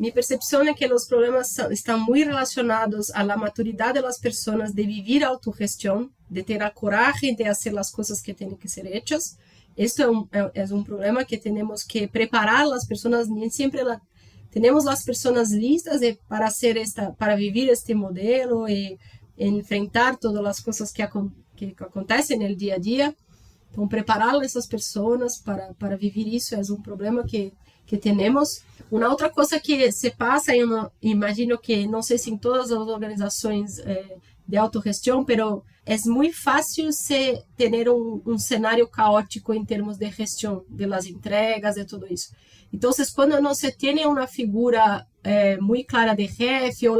mi percepción es que los problemas están muy relacionados a la maturidad de las personas de vivir autogestión, de tener coraje de hacer las cosas que tienen que ser hechas. Esto es un, problema que tenemos que preparar las personas, ni siempre tenemos las personas listas para hacer esta, para vivir este modelo y enfrentar todas las cosas que, que, que acontecen en el día a día. Entonces, preparar a esas personas para, para vivir eso es un problema que que temos. Uma outra coisa que se passa, yo imagino que não sei se em todas as organizações eh, de autogestão, mas é muito fácil se um cenário caótico em termos de gestão, de las entregas, de tudo isso. Então, quando não se tem uma figura eh, muito clara de jefe ou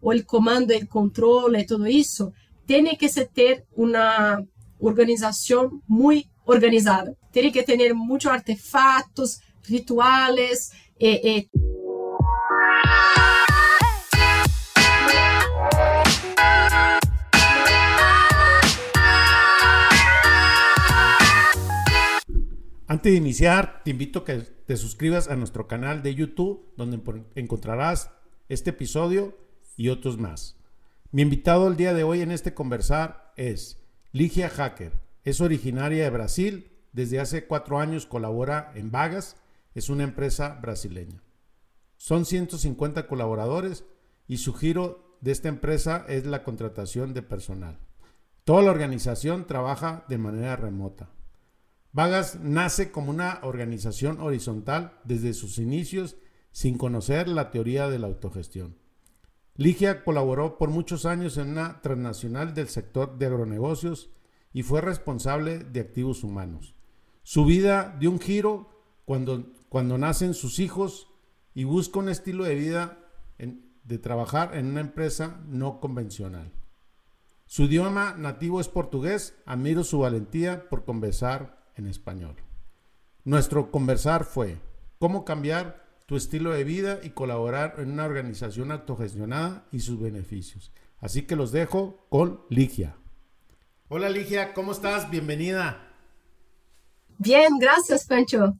o comando, o controle, y tudo isso, tem que se ter uma organização muito organizada. Tem que ter muitos artefatos. Rituales. Eh, eh. Antes de iniciar, te invito a que te suscribas a nuestro canal de YouTube, donde encontrarás este episodio y otros más. Mi invitado el día de hoy en este conversar es Ligia Hacker. Es originaria de Brasil. Desde hace cuatro años colabora en Vagas, es una empresa brasileña. Son 150 colaboradores y su giro de esta empresa es la contratación de personal. Toda la organización trabaja de manera remota. Vagas nace como una organización horizontal desde sus inicios sin conocer la teoría de la autogestión. Ligia colaboró por muchos años en una transnacional del sector de agronegocios y fue responsable de activos humanos. Su vida dio un giro cuando cuando nacen sus hijos y busca un estilo de vida de trabajar en una empresa no convencional. Su idioma nativo es portugués, admiro su valentía por conversar en español. Nuestro conversar fue cómo cambiar tu estilo de vida y colaborar en una organización autogestionada y sus beneficios. Así que los dejo con Ligia. Hola Ligia, ¿cómo estás? Bienvenida. Bien, gracias Pancho.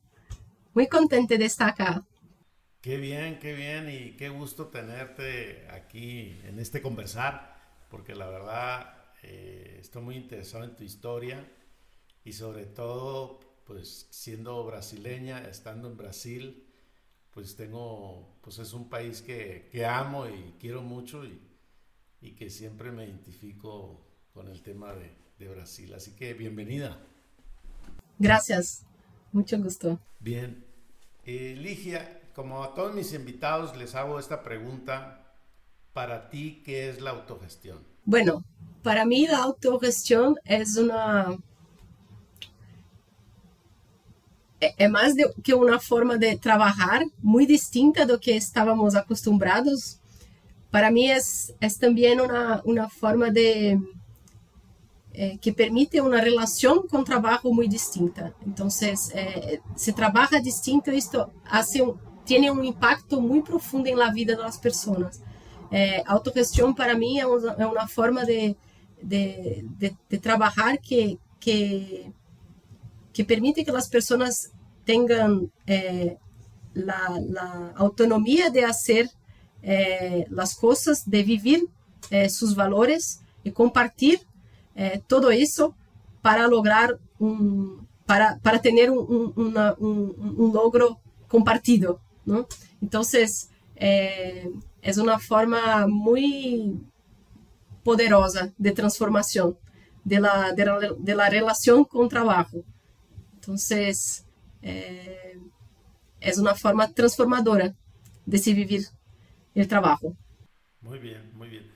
Muy contente de estar acá. Qué bien, qué bien y qué gusto tenerte aquí en este conversar, porque la verdad eh, estoy muy interesado en tu historia y sobre todo, pues siendo brasileña, estando en Brasil, pues tengo, pues es un país que, que amo y quiero mucho y, y, que siempre me identifico con el tema de, de Brasil. Así que bienvenida. Gracias. Mucho gusto. Bien. Eh, Ligia, como a todos mis invitados les hago esta pregunta. Para ti, ¿qué es la autogestión? Bueno, para mí la autogestión es una... Es e más de, que una forma de trabajar muy distinta de lo que estábamos acostumbrados. Para mí es, es también una, una forma de eh, que permite uma relação com o trabalho muito distinta. Então, eh, se trabalha distinto, isto tiene um impacto muito profundo na vida das pessoas. Eh, autogestão, para mim, é uma, é uma forma de, de, de, de trabalhar que, que, que permite que as pessoas tenham eh, la, la autonomia de fazer eh, as coisas, de viver eh, seus valores e compartilhar é, todo isso para lograr um, para, para ter um, um, uma, um, um logro compartido. Não? Então, é, é uma forma muito poderosa de transformação de la, de relação com o trabalho. Então, é, é uma forma transformadora de se viver o trabalho. Muito bem, muito bem.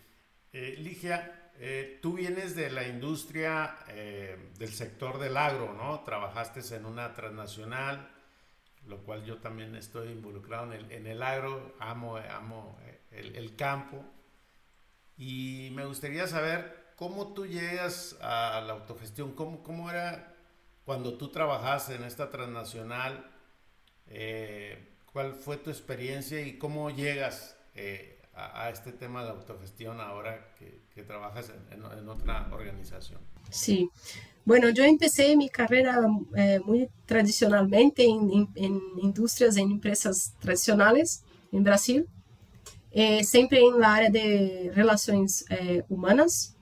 É, eh, Ligia, eh, tú vienes de la industria eh, del sector del agro, ¿no? Trabajaste en una transnacional, lo cual yo también estoy involucrado en el, en el agro, amo, amo eh, el, el, campo. Y me gustaría saber cómo tú llegas a la autogestión, cómo, cómo era cuando tú trabajaste en esta transnacional, cuál fue tu experiencia y cómo llegas a, este tema de autogestión ahora que, que trabajas en, en, otra organización? Sí, bueno, yo empecé mi carrera eh, muy tradicionalmente en, en, en, industrias, en empresas tradicionales, em Brasil, eh, sempre na área de relações eh, humanas.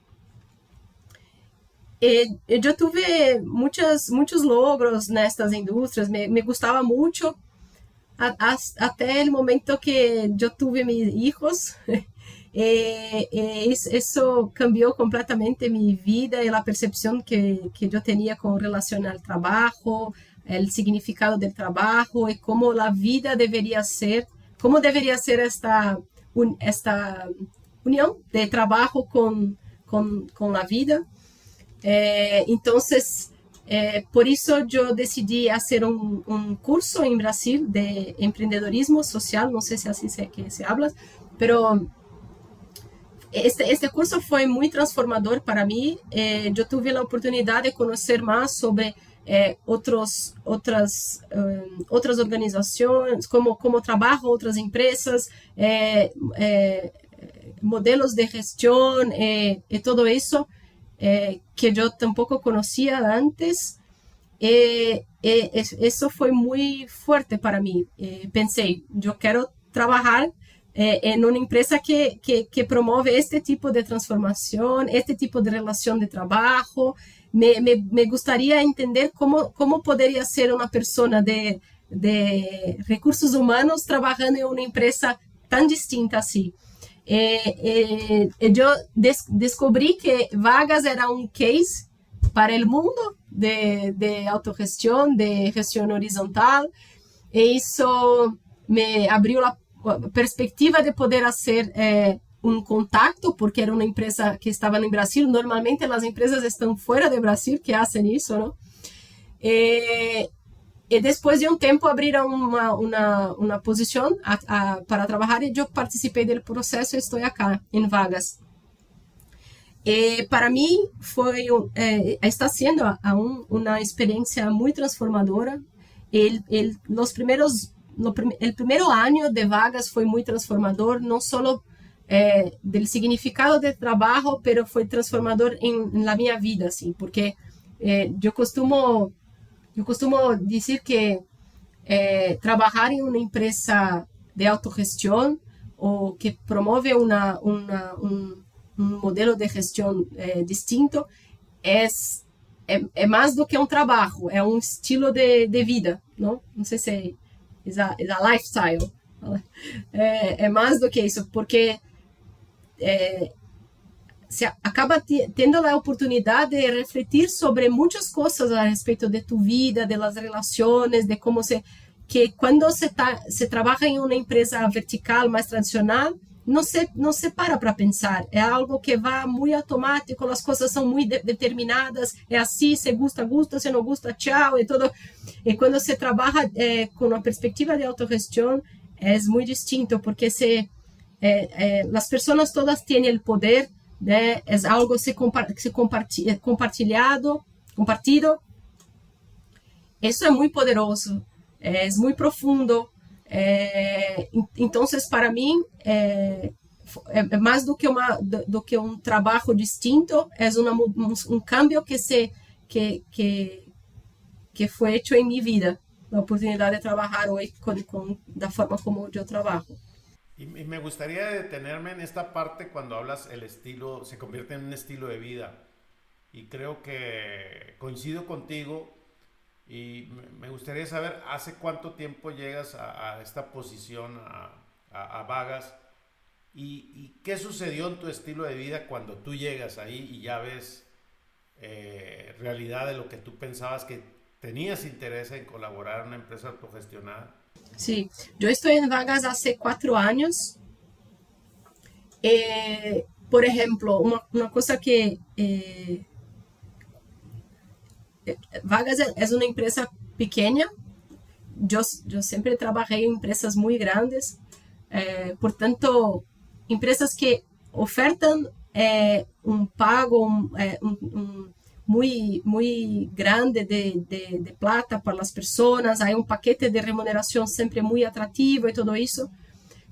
E, eu tive muitas, muitos logros nestas indústrias, me, me gostava muito, a, a, até o momento que eu tive meus filhos. E, e isso cambiou completamente minha vida e a percepção que, que eu tinha com relação ao trabalho, o significado do trabalho e como a vida deveria ser, como deveria ser esta, esta união de trabalho com, com, com a vida. Eh, então, eh, por isso eu decidi fazer um, um curso em Brasil de empreendedorismo social, não sei se assim se, que se habla, pero este, este curso foi muito transformador para mim. Eh, eu tive a oportunidade de conhecer mais sobre eh, outros, outras, um, outras organizações, como, como empresas, eh, eh modelos de gestão e tudo isso eh, que eu tampouco conhecia antes. E, e, isso foi muito forte para mim. pensei, eu quero trabalhar é, em uma empresa que, que, que, promove este tipo de transformação, este tipo de relação de trabalho. Me, me, me gostaria entender como, como poderia ser uma pessoa de, de recursos humanos trabalhando em uma empresa tão distinta assim. E, e, eu des, descobri que vagas era um case para o mundo de, de autogestão, de gestão horizontal, e isso me abriu a perspectiva de poder fazer eh, um contato, porque era uma empresa que estava no Brasil. Normalmente as empresas estão fora do Brasil que fazem isso, não? E, e depois de um tempo abriram uma, uma, uma posição a, a, para trabalhar e eu participei do processo e estou aqui em vagas. E para mim foi eh, está sendo aún uma experiência muito transformadora. El, el, los primeiros no, el primeiro ano de vagas foi muito transformador, não só eh, do significado de trabalho, pero foi transformador em, na minha vida, assim, porque eh, eu costumo eu costumo dizer que eh, trabalhar em uma empresa de autogestão ou que promove uma, uma um, um modelo de gestão eh, distinto é, é, é mais do que um trabalho, é um estilo de, de vida, não? Não sei se is a lifestyle. É, é, mais do que isso, porque é, se acaba tendo a oportunidade de refletir sobre muitas coisas a respeito de tu vida, de las relações, de como se que quando se tá, se trabalha em uma empresa vertical mais tradicional, não se não se para para pensar. É algo que vai muito automático as coisas são muito de, determinadas é assim se gusta gusta se não gusta tchau e tudo. E quando se trabalha é, com uma perspectiva de autogestão é muito distinto porque se é, é, as pessoas todas têm o poder né é algo se, se compartilha, compartilhado compartido isso é muito poderoso é muito profundo é, então, para mim, é, é, mais do que uma do, do, que um trabalho distinto, é uma, um, um cambio que se que, que que foi feito em minha vida, a oportunidade de trabalhar hoje com, com da forma como eu trabalho. Y me gustaría detenerme en esta parte cuando hablas el estilo, se convierte en un estilo de vida. Y creo que coincido contigo Y me gustaría saber, ¿hace cuánto tiempo llegas a, esta posición, a, a, Vagas? Y, qué sucedió en tu estilo de vida cuando tú llegas ahí y ya ves eh, realidad de lo que tú pensabas que tenías interés en colaborar en una empresa autogestionada? Sí, yo estoy en Vagas hace cuatro años. Eh, por ejemplo, una, una cosa que eh, Vagas é uma empresa pequena. Eu, eu sempre trabalhei em empresas muito grandes, eh, portanto, empresas que ofertam eh, um pago eh, um, um, muito, muito grande de, de, de plata para as pessoas, há um paquete de remuneração sempre muito atrativo e tudo isso.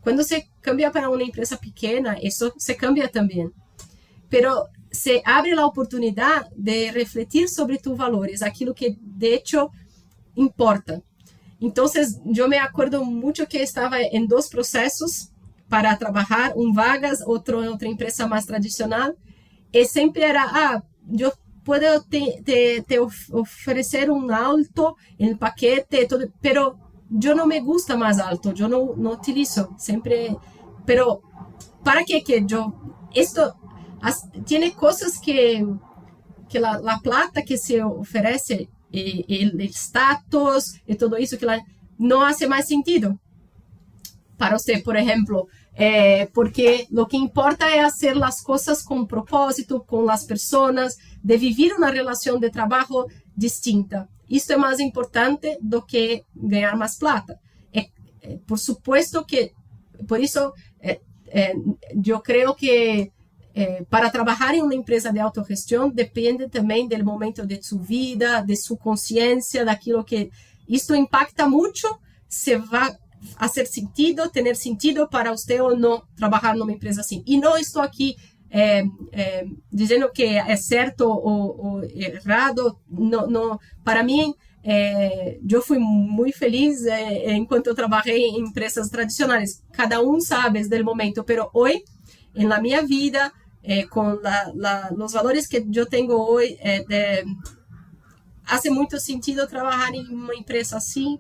Quando se cambia para uma empresa pequena, isso se cambia também. Pero se abre a oportunidade de refletir sobre tus valores, aquilo que de hecho importa. Entonces, yo me acuerdo mucho que estaba en dos procesos para trabajar, un vagas, otro en otra empresa más tradicional, y siempre era, ah, yo puedo te, te, te ofrecer un alto en el paquete, todo, pero yo no me gusta más alto, yo no, no utilizo, siempre, pero ¿para qué que yo, esto as, tiene cosas que, que la, la, plata que se ofrece, y, y el estatus y todo eso, que la, no hace más sentido para usted, por ejemplo, eh, porque lo que importa es hacer las cosas con propósito, con las personas, de vivir una relación de trabajo distinta. Esto es más importante do que ganar más plata. Eh, eh, por supuesto que, por eso yo creo que para trabajar en una empresa de autogestión depende también del momento de su vida, de su conciencia, de aquello que esto impacta mucho, se va hacer sentido, ter sentido para você ou não trabalhar numa empresa assim. E não estou aqui é, eh, é, eh, dizendo que é certo ou, ou errado. Não, não, para mim, é, eu fui muito feliz eh, enquanto eu trabalhei em empresas tradicionais. Cada um sabe desde o momento, Mas hoje, na minha vida, com la, la, os valores que eu tenho hoje, de, muito sentido trabalhar em uma empresa assim.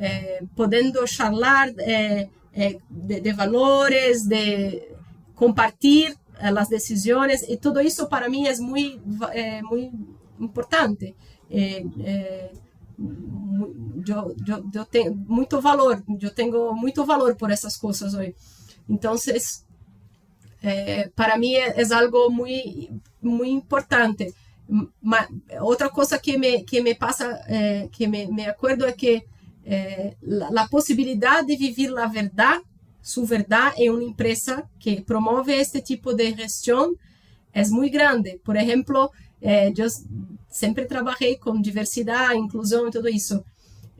Eh, eh, podendo charlar eh, eh, de, de, valores, de compartir as decisões, e tudo isso para mim é muito, muito importante. eu, eu, eu, tenho muito valor, eu tenho muito valor por essas coisas hoje. Então, para mim é, é algo muito, muito importante. outra coisa que me, que me passa, que me, me acordo é que eh, la, de vivir la verdad, su verdad en una empresa que promueve este tipo de gestión es muy grande. Por ejemplo, eh, yo siempre trabajé con diversidad, inclusión y todo eso,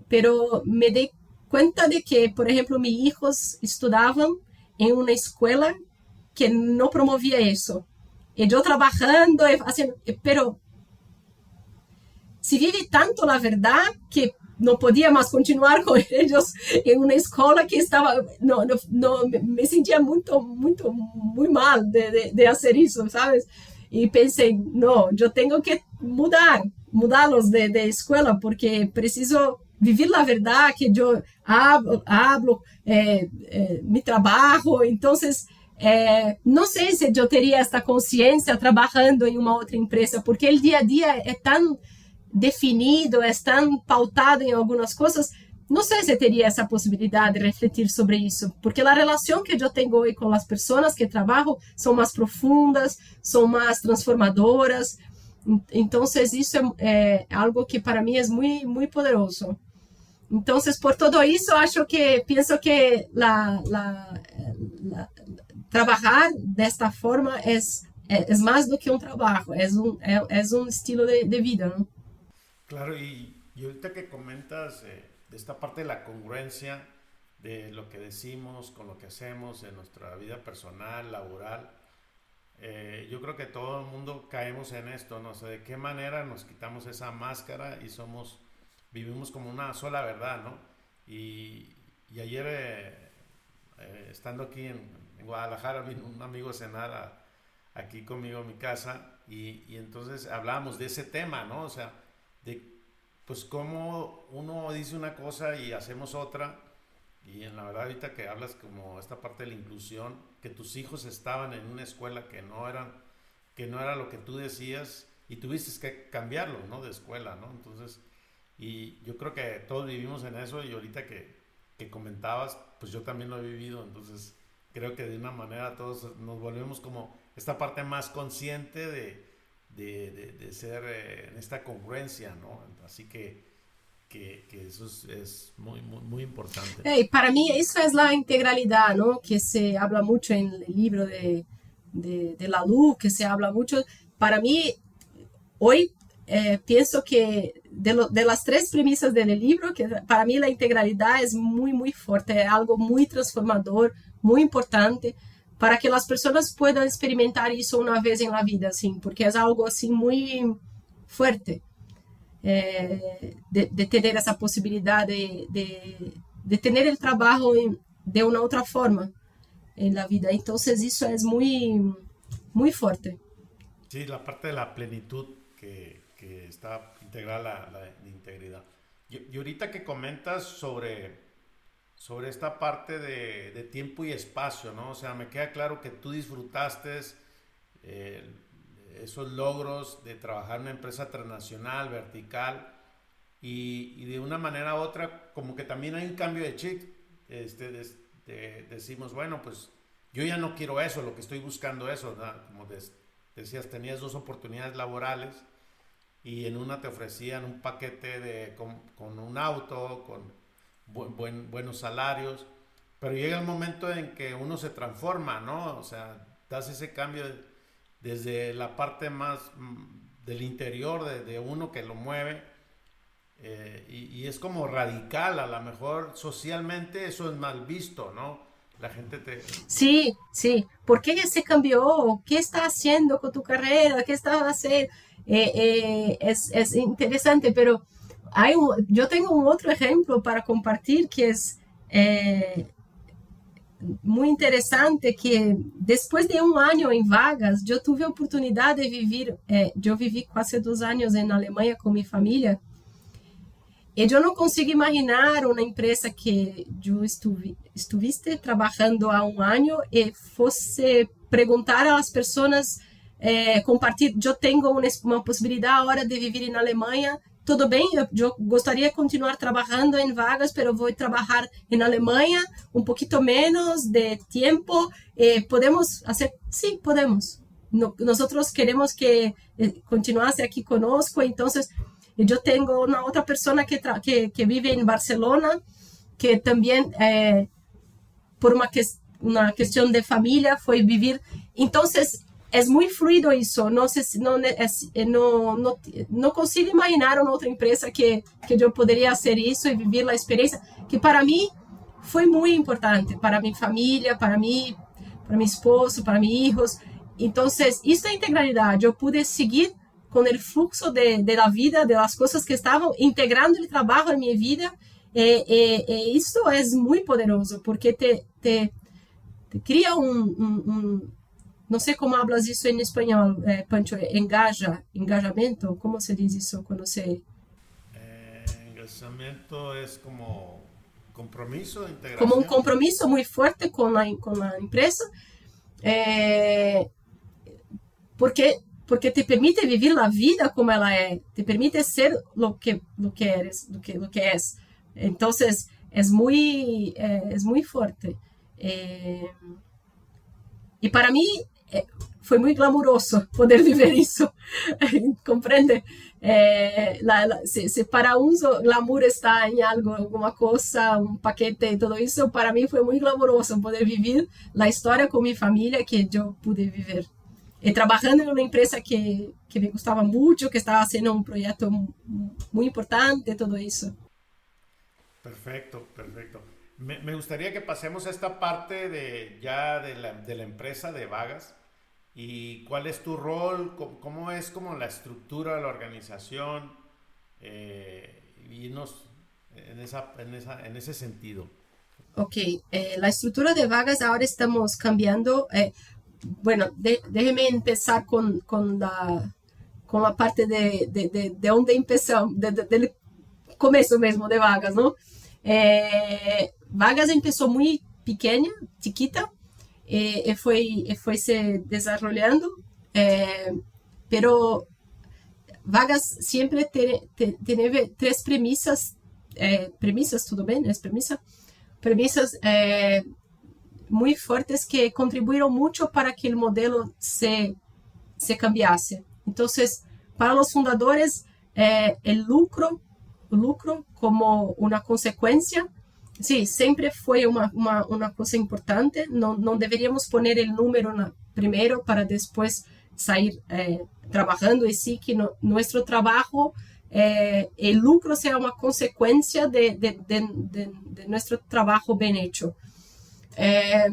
pero me di cuenta de que, por ejemplo, mis hijos estudiaban en una escuela que no promovía eso. Y yo trabajando, haciendo, pero se vive tanto la verdad que não podia mais continuar com eles em uma escola que estava não, não, não me sentia muito muito muito mal de, de, fazer isso sabes e pensei não eu tenho que mudar mudá-los de, de escola porque preciso viver a verdade que eu hablo, hablo eh, eh, mi trabalho então eh, não sei se eu teria esta consciência trabalhando em uma outra empresa porque o dia a dia é tão definido, é tão pautado em algumas coisas, não sei se teria essa possibilidade de refletir sobre isso, porque a relação que eu tenho hoje com as pessoas que trabalho são mais profundas, são mais transformadoras. Então, isso é, é algo que para mim é muito, muito poderoso. Então, por todo isso, acho que penso que la, la, la, trabalhar desta forma é, é, é, mais do que um trabalho, é um, é, é um estilo de, de vida. Não? Claro, y, y ahorita que comentas eh, de esta parte de la congruencia de lo que decimos con lo que hacemos en nuestra vida personal, laboral, eh, yo creo que todo el mundo caemos en esto, no sé de qué manera nos quitamos esa máscara y somos, vivimos como una sola verdad, ¿no? Y, ayer, eh, eh estando aquí en, Guadalajara, vino un amigo a, aquí conmigo en mi casa y, y entonces hablábamos de ese tema, ¿no? O sea, de pues cómo uno dice una cosa y hacemos otra. Y en la verdad ahorita que hablas como esta parte de la inclusión, que tus hijos estaban en una escuela que no eran, que no era lo que tú decías y tuviste que cambiarlo, ¿no? De escuela, ¿no? Entonces, y yo creo que todos vivimos en eso y ahorita que, que comentabas, pues yo también lo he vivido, entonces creo que de una manera todos nos volvemos como esta parte más consciente de, de, de, de ser eh, en esta congruencia, ¿no? Así que, que, que eso es, es, muy, muy, muy importante. Hey, para mí eso es la integralidad, ¿no? Que se habla mucho en el libro de, de, de la luz, que se habla mucho. Para mí, hoy eh, pienso que de, lo, de, las tres premisas del libro, que para mí la integralidad es muy, muy fuerte, es algo muy transformador, muy importante para que as pessoas possam experimentar isso uma vez em la vida, assim, porque é algo assim muito forte. eh, de, de, tener esa posibilidad de, de, de tener el trabajo en, de una otra forma en la vida. Entonces eso es muy, muy fuerte. Sí, la parte de la plenitud que, que está integrada la, la integridad. Y, y, ahorita que comentas sobre, sobre esta parte de, de, tiempo y espacio, ¿no? O sea, me queda claro que tú disfrutaste eh, esos logros de trabajar en una empresa transnacional, vertical, y, de una manera u otra, como que también hay un cambio de chip. Este, de, de, decimos, bueno, pues yo ya no quiero eso, lo que estoy buscando eso, como decías, tenías dos oportunidades laborales y en una te ofrecían un paquete de, con un auto, con buen, buen, buenos salarios, pero llega el momento en que uno se transforma, ¿no? O sea, das ese cambio desde la parte más mm, del interior de, de uno que lo mueve. Eh, y, y, es como radical, a lo mejor socialmente eso es mal visto, ¿no? La gente te... Sí, sí, ¿por qué se cambió? ¿Qué está haciendo con tu carrera? ¿Qué está haciendo? Eh, eh, es, es, interesante, pero hay un, yo tengo un otro ejemplo para compartir que es eh, muy interesante, que después de un año en Vagas, yo tuve oportunidad de vivir, eh, yo viví casi dos años en Alemania con mi familia, e eu não consigo imaginar uma empresa que eu estuve, estuviste trabalhando há um ano e fosse perguntar às pessoas é, compartilhar, eu tenho uma, uma possibilidade agora de viver na Alemanha, tudo bem, eu, eu, gostaria de continuar trabalhando em vagas, mas vou trabalhar na Alemanha um pouquinho menos de tempo. Eh, podemos fazer? Sim, podemos. No, nós queremos que eh, continuasse aqui conosco, então yo tengo una otra persona que, que, que, vive en Barcelona, que también eh, por una, que una cuestión de familia fue vivir. Entonces, é muito fluido isso. Não, se, não, é é não, não, não consigo imaginar uma outra empresa que, que eu poderia fazer isso e viver a experiência, que para mim foi muito importante, para minha família, para mim, para meu esposo, para meus filhos. Então, isso é integralidade. Eu pude seguir com o fluxo de, de vida, de coisas que estavam integrando o trabalho à minha vida. E, e, e isso é muito poderoso, porque te, te, te cria um, um, um não sei como hablas isso em espanhol, eh, Pancho, engaja, engajamento, como se diz isso quando você... Eh, engajamento é como compromisso, integração. Como um compromisso muito forte com a, com a empresa, eh, porque porque te permite vivir la vida como ela é, te permite ser lo que lo que eres, lo que lo que. Entonces es muy eh, es muy fuerte. Eh, y para eh, foi muito glamuroso poder viver isso, compreende? Eh, se, se, para uns glamour está em algo, alguma coisa, um paquete e tudo isso, para mim foi muito glamuroso poder viver a história com minha família que eu pude viver. E trabalhando em uma empresa que, que me gostava muito, que estava sendo um projeto muito importante, todo isso. Perfecto, perfecto. Me, me, gustaría que pasemos a esta parte de ya de la, de la, empresa de Vagas y cuál es tu rol, cómo, cómo es como la estructura de la organización eh, y nos en, esa, en, esa, en ese sentido. Ok, eh, la estructura de Vagas ahora estamos cambiando. Eh, bueno, de, déjeme empezar con, con, la, con la parte de, de, de, de onde empezamos, de, de, del começo mesmo de Vagas, ¿no? Eh, Vagas empezó muy pequeña, chiquita, e, e foi, e foi se desenvolvendo, eh, é, pero vagas sempre teve três premissas, eh, premissas tudo bem, né? premissa, premissas eh, muito fortes que contribuíram muito para que o modelo se se cambiasse. Então, para os fundadores, eh, lucro, o lucro como uma consequência sí, siempre fue una, una, cosa importante. No, no, deberíamos poner el número primero para después salir eh, trabajando y sí que nuestro trabajo, eh, el lucro sea una consecuencia de, de, de, nuestro trabajo bien hecho. É,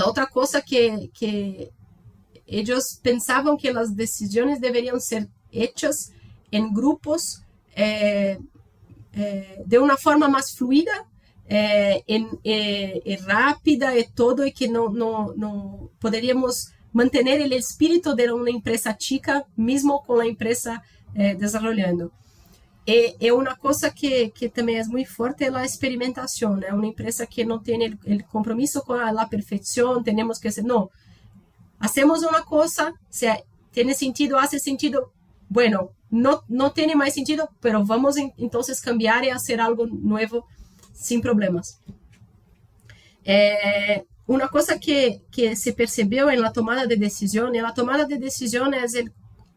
a outra coisa que, que eles pensavam que as decisões deveriam ser hechas en grupos eh, eh, de una forma más fluida, eh, en, rápida y todo, y que no, no, no podríamos mantener el espíritu de una empresa chica, mismo con la empresa desarrollando. É, uma coisa que, que também é muito forte é a experimentação. É uma empresa que não tem o compromisso com a, a perfeição. Temos que ser, não. Hacemos uma coisa, se tem sentido, hace sentido. Bueno, não, não tem mais sentido, mas vamos então cambiar e fazer algo novo sem problemas. É, uma coisa que, que se percebeu na tomada de decisão, e a tomada de decisão é o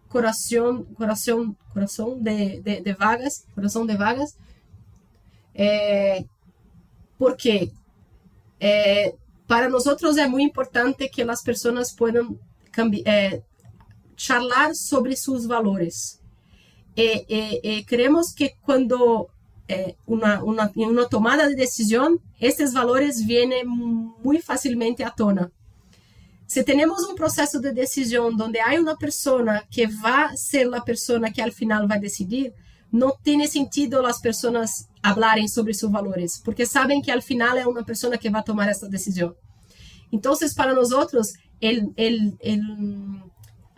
coração, coração, coração de, de, de vagas, coração de vagas, é, porque é, para nós é muito importante que as pessoas possam é, charlar sobre seus valores. E, queremos que quando uma, uma, uma tomada de decisão, esses valores vêm muito facilmente à tona. Se temos um processo de decisão onde há uma pessoa que vai ser a pessoa que al final vai decidir, não tem sentido as pessoas falarem sobre seus valores, porque sabem que al final é uma pessoa que vai tomar essa decisão. Então, para nós, o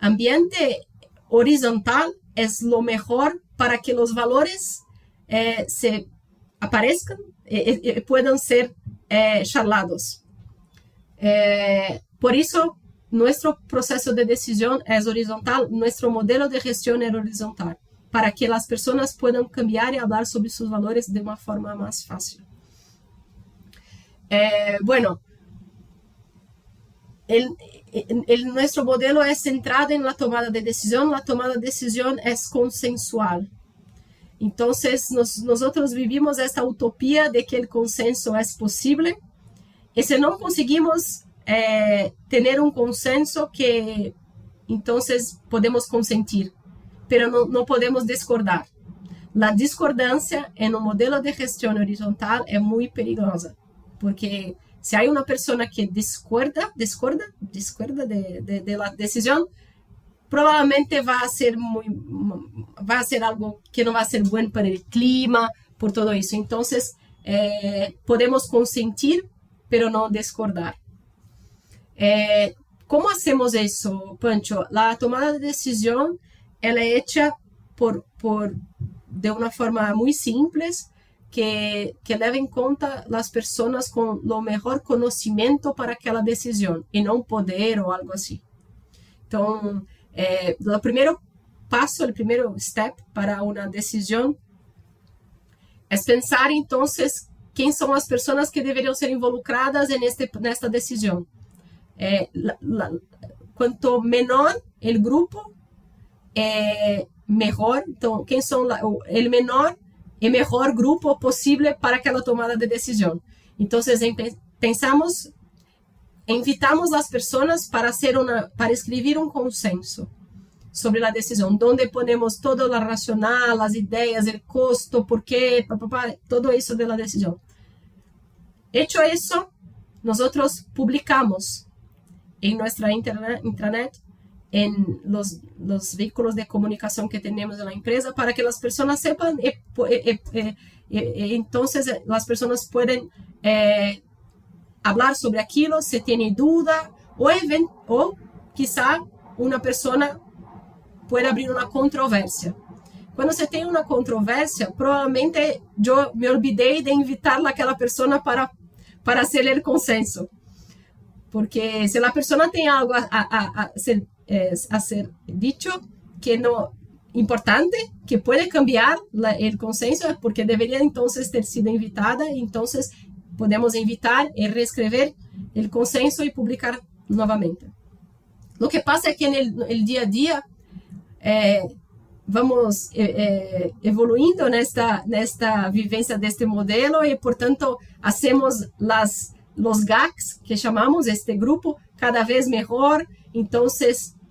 ambiente horizontal é o melhor para que os valores eh, se aparezcan eh, eh, puedan ser é, charlados. É, por eso, nuestro proceso de decisión es horizontal, nuestro modelo de gestión es horizontal, para que las personas puedan cambiar y hablar sobre sus valores de una forma más fácil. bueno, el, el, el, nuestro modelo es centrado en la tomada de decisión, la tomada de decisión es consensual, então, nós, vivimos esta utopia de que o consenso é possível, e se não conseguimos é, ter um consenso que então podemos consentir, pero não, não podemos discordar. A discordância em um modelo de gestão horizontal é muito perigosa, porque se há uma pessoa que discorda, discorda, discorda de, de, de decisão, provavelmente vai ser muito, vai ser algo que não vai ser bom para o clima, por todo isso. Então, eh, podemos consentir, pero não discordar. É, como hacemos isso, Pancho? A tomada de decisão ela é hecha por, por de uma forma muito simples que, que leva em conta as pessoas com o melhor conhecimento para aquela decisão e não poder ou algo assim. Então, é, o primeiro passo, o primeiro step para uma decisão é pensar então quem são as pessoas que deveriam ser involucradas nesta decisão la, quanto menor o grupo, é melhor. Então, quem são o menor e melhor grupo possível para aquela tomada de decisão. Então, pensamos, invitamos as pessoas para para escrever um consenso sobre a decisão, onde ponemos todo o racional, as ideias, o custo, por quê, todo isso da decisão. Hecho isso, nós publicamos en nuestra intranet, en los, los, vehículos de comunicación que tenemos en la empresa para que las personas sepan y, y, y entonces las personas pueden eh, hablar sobre aquello si tiene duda o, o quizá una persona pueda abrir una controversia. Quando você tem uma controvérsia, provavelmente eu me olvidei de invitar aquela pessoa para para hacer o consenso. Porque se a pessoa tem algo a, a, a, ser, a ser dicho que no importante, que pode cambiar o consenso, porque deveria então ter sido invitada, então podemos invitar e reescrever o consenso e publicar novamente. O que passa é que no dia a dia eh, vamos eh, evoluindo nesta nesta vivência deste modelo e, portanto, hacemos as los GACs, que chamamos este grupo, cada vez melhor, então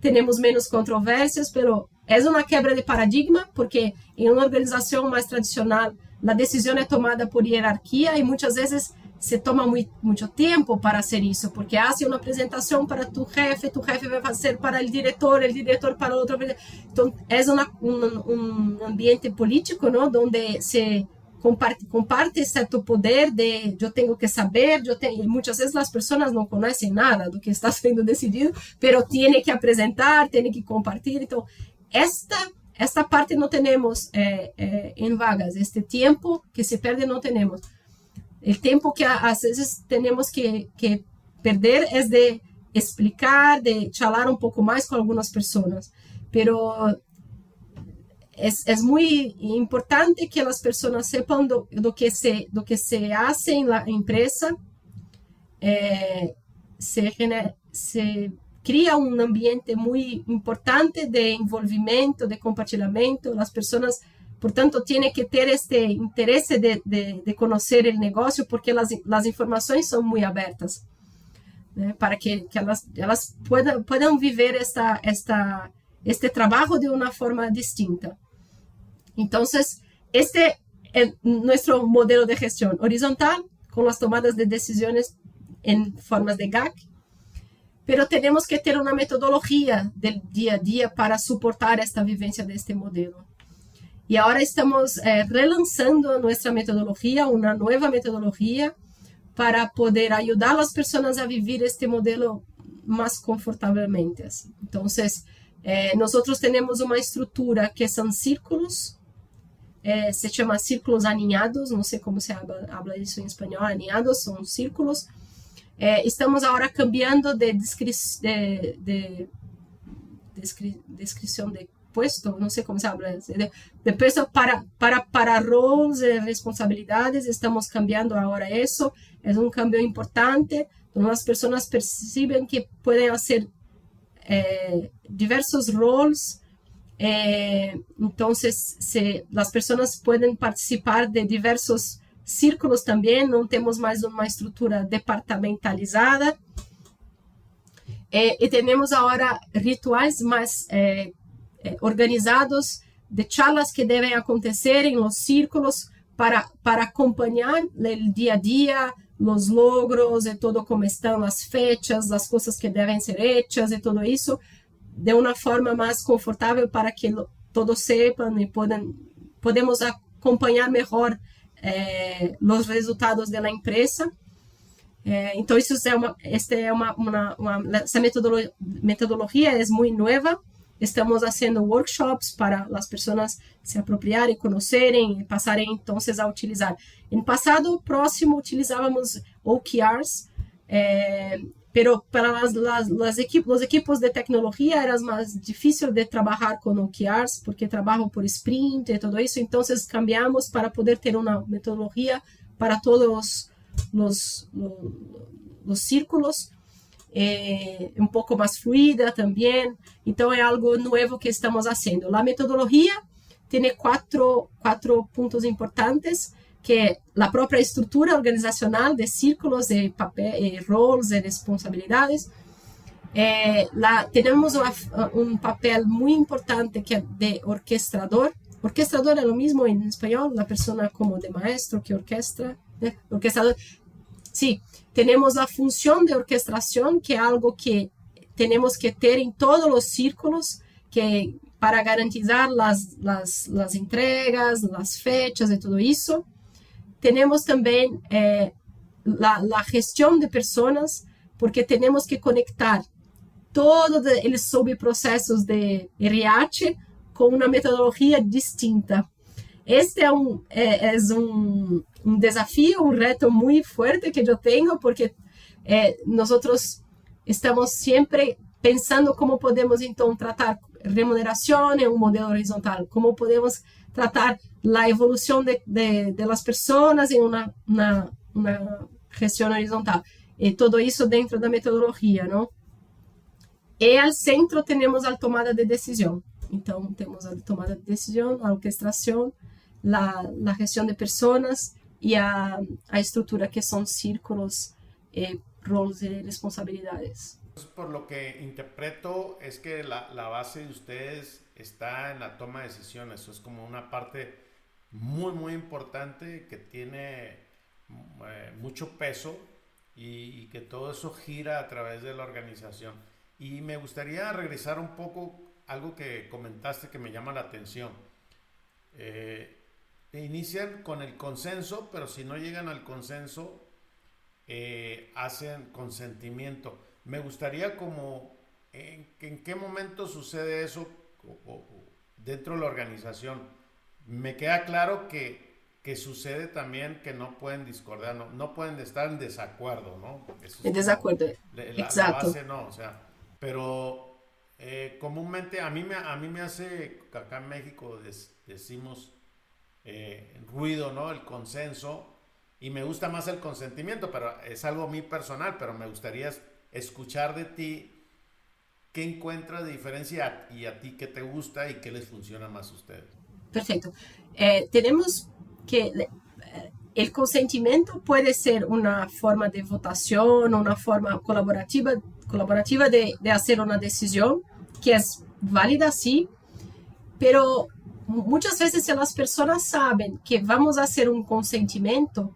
temos menos controvérsias, pero é uma quebra de paradigma, porque em uma organização mais tradicional, a decisão é tomada por hierarquia e muitas vezes se toma muito, muito tempo para fazer isso, porque há uma apresentação para tu chefe, tu chefe vai fazer para o diretor, o diretor para outro. Então, é uma, um, um ambiente político, não? onde se comparte, comparte certo poder de eu tenho que saber, eu tenho, muitas vezes as pessoas não conhecem nada do que está sendo decidido, mas tem que apresentar, tem que compartilhar. Então, esta esta parte no tenemos eh, eh, en vagas, este tiempo que se pierde no tenemos. El tiempo que a, veces tenemos que, perder es de explicar, de charlar un poco más con algunas personas, pero es, muy importante que las personas sepan lo que, se, lo que se hace en la empresa, eh, se, se cria un ambiente muy importante de envolvimiento, de compartilhamento, las personas por tanto, tiene que tener este interés de, de, conocer el negocio porque las, las informaciones son muy abiertas ¿eh? para que, que ellas, ellas puedan, puedan vivir esta, esta, este trabajo de una forma distinta. Entonces, este es nuestro modelo de gestión horizontal con las tomadas de decisiones en formas de GAC, pero tenemos que ter uma metodologia del dia a dia para suportar esta vivência deste modelo. E agora estamos eh, relançando nossa metodologia, uma nova metodologia, para poder ajudar as pessoas a viver este modelo mais confortavelmente. Então, eh, nós temos uma estrutura que são círculos, eh, se chama círculos aninhados, não sei como se habla, habla isso em espanhol, aninhados são círculos Eh, estamos ahora cambiando de, descri de, puesto, no sé cómo se habla, de, puesto para, para, para roles y responsabilidades, estamos cambiando ahora eso, es un cambio importante, donde las personas perciben que pueden hacer eh, diversos roles, eh, entonces se, las personas pueden participar de diversos círculos também, não temos mais uma estrutura departamentalizada. É, e temos agora rituais mais é, é organizados de charlas que devem acontecer em los círculos para, para acompanhar o dia a dia, os logros e todo como estão as fechas, as coisas que devem ser feitas e tudo isso de uma forma mais confortável para que todos sepam e podem podemos acompanhar melhor eh, resultados de la empresa. Eh, entonces, é uma, esta é uma, uma, uma, essa metodologia, metodologia é muito nova Estamos haciendo workshops para las personas se apropiarem, conocerem e passarem então a utilizar. En pasado próximo utilizábamos OKRs, eh, pero para las, las, las equip los equipos de tecnologia era más difícil de trabalhar com OKRs porque trabalham por sprint e todo isso. Então cambiamos para poder ter uma metodologia para todos os, os, os círculos eh, um pouco mais fluida também. Então, é algo novo que estamos fazendo. A metodologia tem quatro pontos importantes, que é a própria estrutura organizacional de círculos, de papel, eh, roles e responsabilidades. Eh, la, temos um papel muito importante que de orquestrador. Orquestrador é o mesmo em espanhol, a pessoa como de maestro que orquestra. ¿eh? Orquestrador. Sí, tenemos la función de orquestación, que es algo que tenemos que tener en todos los círculos, que para garantizar las, las, las entregas, las fechas y todo eso. Tenemos también eh, la, gestión de personas, porque tenemos que conectar todos los subprocesos de RH con una metodología distinta. Este é um, é, é um, um desafio, um reto muito forte que eu tenho, porque é, nós estamos sempre pensando como podemos então tratar remuneração em um modelo horizontal, como podemos tratar a evolução de, de, de las pessoas em uma, uma, uma gestão horizontal. E tudo isso dentro da metodologia, não? E ao centro temos a tomada de decisão. Então, temos a tomada de decisão, a orquestração, la gestión de personas y a, a que son círculos, eh, roles y responsabilidades. Por lo que interpreto es que la, la, base de ustedes está en la toma de decisiones. Eso es como una parte muy, muy importante que tiene eh, mucho peso y, que todo eso gira a través de la organización. Y me gustaría regresar un poco algo que comentaste que me llama la atención. Eh, inician con el consenso, pero si no llegan al consenso, eh, hacen consentimiento. Me gustaría como, ¿en, qué momento sucede eso dentro de la organización? Me queda claro que que sucede también que no pueden discordar, no, no pueden estar en desacuerdo, ¿no? en desacuerdo, exacto. base no, o sea, pero eh, comúnmente a mí, me, a mí me hace, acá en México decimos eh, ruido, ¿no? El consenso, y me gusta más el consentimiento, pero es algo muy personal, pero me gustaría escuchar de ti qué encuentras de diferencia y a ti qué te gusta y qué les funciona más a ustedes. Perfecto. Eh, tenemos que eh, el consentimiento puede ser una forma de votación, una forma colaborativa, colaborativa de, de hacer una decisión, que es válida, sí, pero muchas veces si las personas saben que vamos a hacer un consentimiento,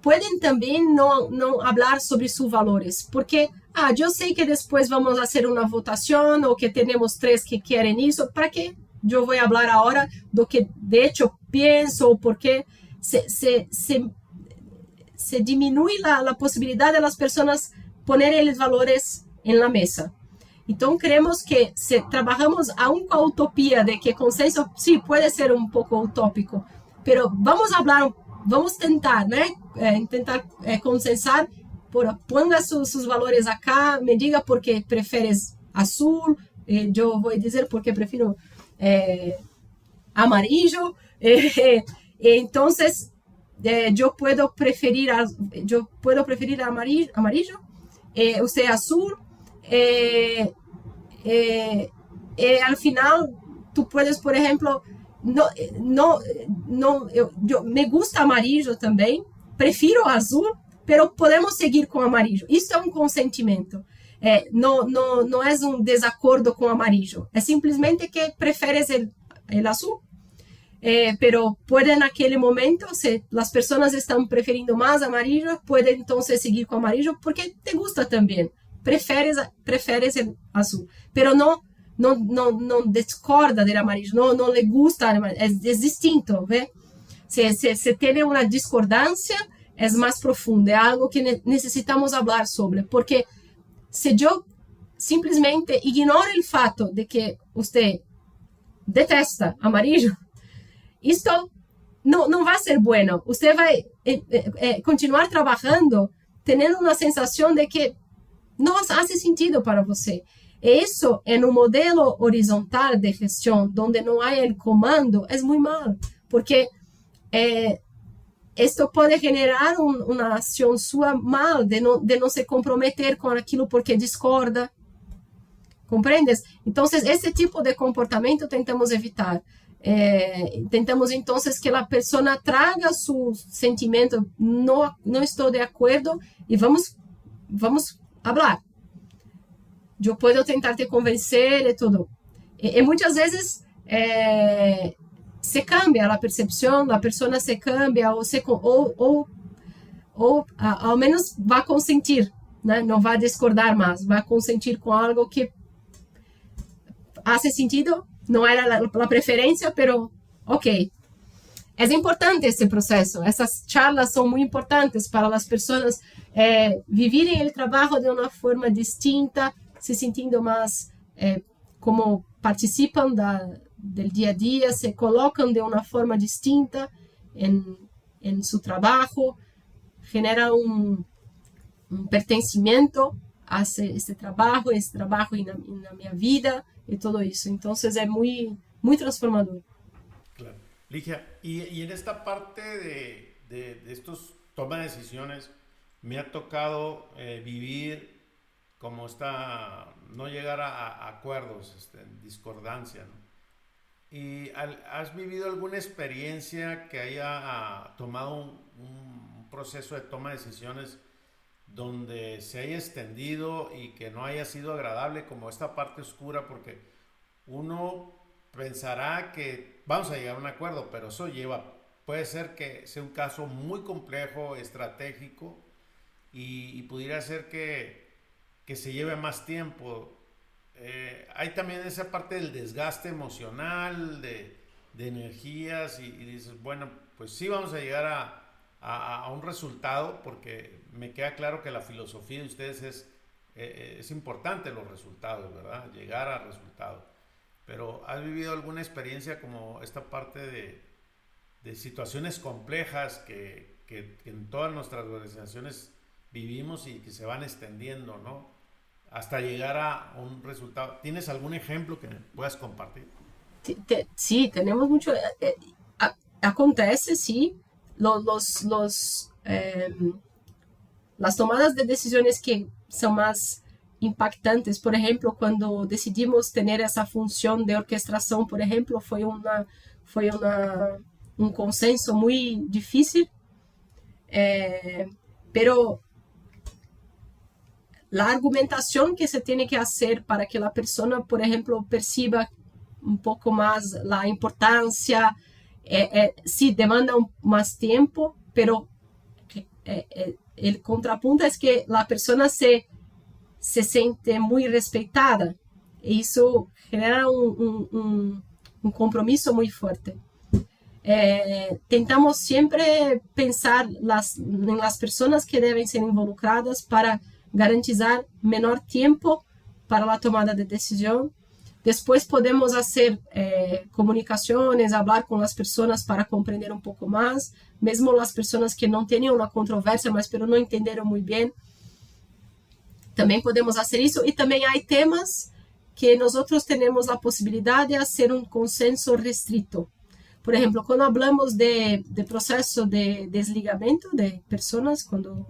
pueden también no, no hablar sobre sus valores, porque, ah, yo sé que después vamos a hacer una votación o que tenemos tres que quieren eso, ¿para qué? Yo voy a hablar ahora de que de hecho pienso, porque se, se, se, se disminuye la, la, posibilidad de las personas poner los valores en la mesa. Entonces creemos que si trabajamos aún con utopía de que consenso, sí, puede ser un poco utópico, pero vamos a hablar, vamos a tentar, ¿no? Eh, intentar eh, consensar, por, ponga su, sus valores acá, me diga por qué prefieres azul, eh, yo voy a decir por qué prefiero eh, amarillo, Eh, entonces, yo puedo preferir, yo puedo preferir amarillo, amarillo usted azul. al final, tú puedes, por ejemplo, no, no, no, yo, me gusta amarillo también, prefiero azul, pero podemos seguir com o amarillo. Isso é um consentimento. É, não, não, não é um desacordo com o amarillo. É simplesmente que preferes o, el azul. é pero pode naquele momento, se as pessoas estão preferindo mais amarillo, pode então seguir com amarillo porque te gusta também. Preferes, preferes azul. Pero não não, não, não discorda do amarillo, não, não lhe gusta, é, é distinto, vê? Se, se, se tem uma discordância, é mais profundo, é algo que necessitamos falar sobre, porque se eu simplesmente ignoro o fato de que você detesta amarelo, isto não, não vai ser bueno. Você vai eh, eh, eh, continuar trabalhando tendo uma sensação de que não faz sentido para você. E isso, em um modelo horizontal de gestão, onde não há o comando, é muito mal, porque eh, isso pode generar um, uma ação sua mal, de não, de não se comprometer com aquilo porque discorda. Compreendes? Então, esse tipo de comportamento tentamos evitar. É, tentamos então que a pessoa traga seu sentimento, não, não estou de acordo e vamos vamos falar. Eu posso tentar te convencer e tudo. E, e muitas vezes é, se cambia a percepção, a pessoa se cambia ou, se, ou, ou, ou a, ao menos vai consentir, né? não vai discordar mais, vai consentir com algo que faz sentido, não era a preferência, mas ok. É importante esse processo, essas charlas são muito importantes para as pessoas é, eh, viverem o trabalho de uma forma distinta, se sentindo mais é, como participam da, del día a día, se colocan de una forma distinta en, en su trabajo, genera un, un pertencimiento a esse trabalho, esse trabalho na, na minha vida e todo isso. Então, é muito, muito transformador. Claro. Ligia, y, y en esta parte de, de, estos toma de decisiones, me ha tocado eh, vivir como está, no llegar a, a acuerdos, este, discordancia, ¿no? ¿Y has vivido alguna experiencia que haya ah, tomado un, un, proceso de toma de decisiones donde se haya extendido y que no haya sido agradable como esta parte oscura, porque uno pensará que vamos a llegar a un acuerdo, pero eso lleva puede ser que sea un caso muy complejo, estratégico, y, pudiera ser que, que, se lleve más tiempo. Eh, hay también esa parte del desgaste emocional, de, de energías, y, dices, bueno, pues sí vamos a llegar a, a, a, un resultado, porque me queda claro que la filosofía de ustedes es, eh, es importante los resultados, ¿verdad? Llegar a resultados. Pero ¿has vivido alguna experiencia como esta parte de, de situaciones complejas que, que, que en todas nuestras organizaciones vivimos y que se van extendiendo, ¿no? Hasta llegar a un resultado. ¿Tienes algún ejemplo que puedas compartir? Sí, tenemos mucho. Eh, eh, acontece, sí. Los, los, los em, las tomadas de decisiones que son más impactantes, por ejemplo, cuando decidimos tener esa función de orquestación, por ejemplo, fue, una, fue una, un consenso muy difícil, eh, pero la argumentación que se tiene que hacer para que la persona, por ejemplo, perciba un poco más la importancia, eh, eh, sí, demanda más tiempo, pero eh, eh, el contrapunto es que la persona se, se siente muy respetada y eso genera un, un, compromiso muy fuerte. Eh, tentamos siempre pensar en las personas que deben ser involucradas para garantizar menor tempo para a tomada de decisão. Depois podemos fazer eh, comunicações, falar com as pessoas para compreender um pouco mais, mesmo as pessoas que não tenham uma controvérsia, mas pelo não entenderam muito bem. Também podemos fazer isso e também há temas que nós temos a possibilidade de fazer um consenso restrito. Por exemplo, quando falamos de, de processo de desligamento de pessoas, quando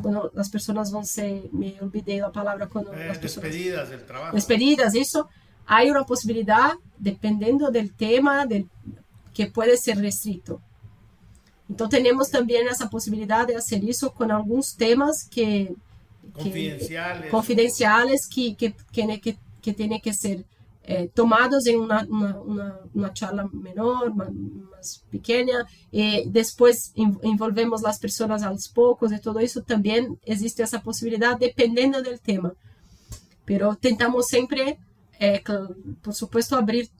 cuando las personas van ser, me olvidé la palabra cuando eh, las personas, despedidas del trabajo. Despedidas, eso, hay una posibilidad, dependiendo del tema, del, que puede ser restrito. Entonces tenemos también esa posibilidad de hacer eso con algunos temas que... Confidenciales. Confidenciales que, que, que, que, que tienen que ser eh, tomados en una, una, una, una, charla menor, más, pequena e depois envolvemos as pessoas aos poucos e tudo isso também existe essa possibilidade dependendo do tema. Pero tentamos sempre, é por supuesto, abrir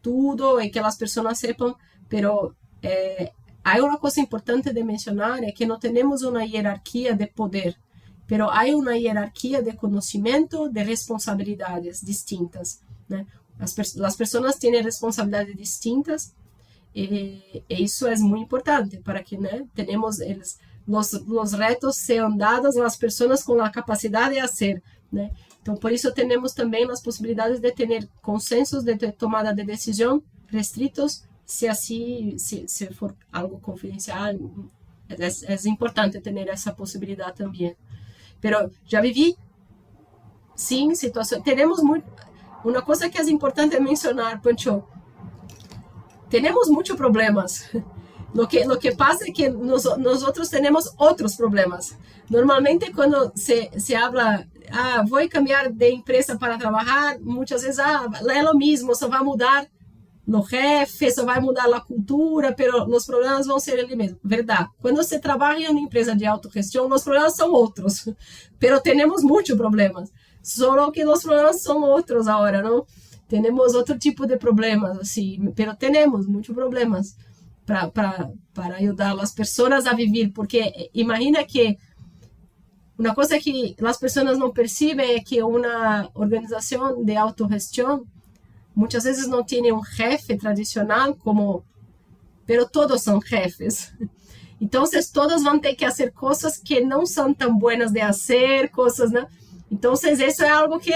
tudo e que as pessoas sepam, pero é há uma coisa importante de mencionar é que não temos uma hierarquia de poder, pero há uma hierarquia de conhecimento, de responsabilidades distintas, né? As, as pessoas têm responsabilidades distintas e, e, isso é muito importante para que né, tenhamos eles, os, os retos sejam dados às pessoas com a capacidade de fazer. Né? Então, por isso, temos também as possibilidades de ter consensos de tomada de decisão restritos, se assim, se, se for algo confidencial. É, é importante ter essa possibilidade também. Pero já vivi, sim, situações. Temos muito Una cosa que es importante mencionar, Pancho, tenemos muchos problemas. Lo que, lo que pasa es que nos, nosotros tenemos otros problemas. Normalmente cuando se, se habla, ah, voy a cambiar de empresa para trabajar, muchas veces, ah, es lo mismo, se va a mudar los jefes, se va a mudar la cultura, pero los problemas a ser los mismos. Verdad, cuando se trabaja en una empresa de autogestión, los problemas son otros, pero tenemos muchos problemas. Solo que os problemas são outros agora, não? Temos outro tipo de problemas, assim, mas temos muitos problemas para ajudar as pessoas a viver, porque imagina que uma coisa que as pessoas não percebem é que uma organização de autogestão muitas vezes não tem um jefe tradicional como, pero todos são jefes. Então, todos vão ter que fazer coisas que não são tão buenas de fazer, coisas, né? Então, isso é algo que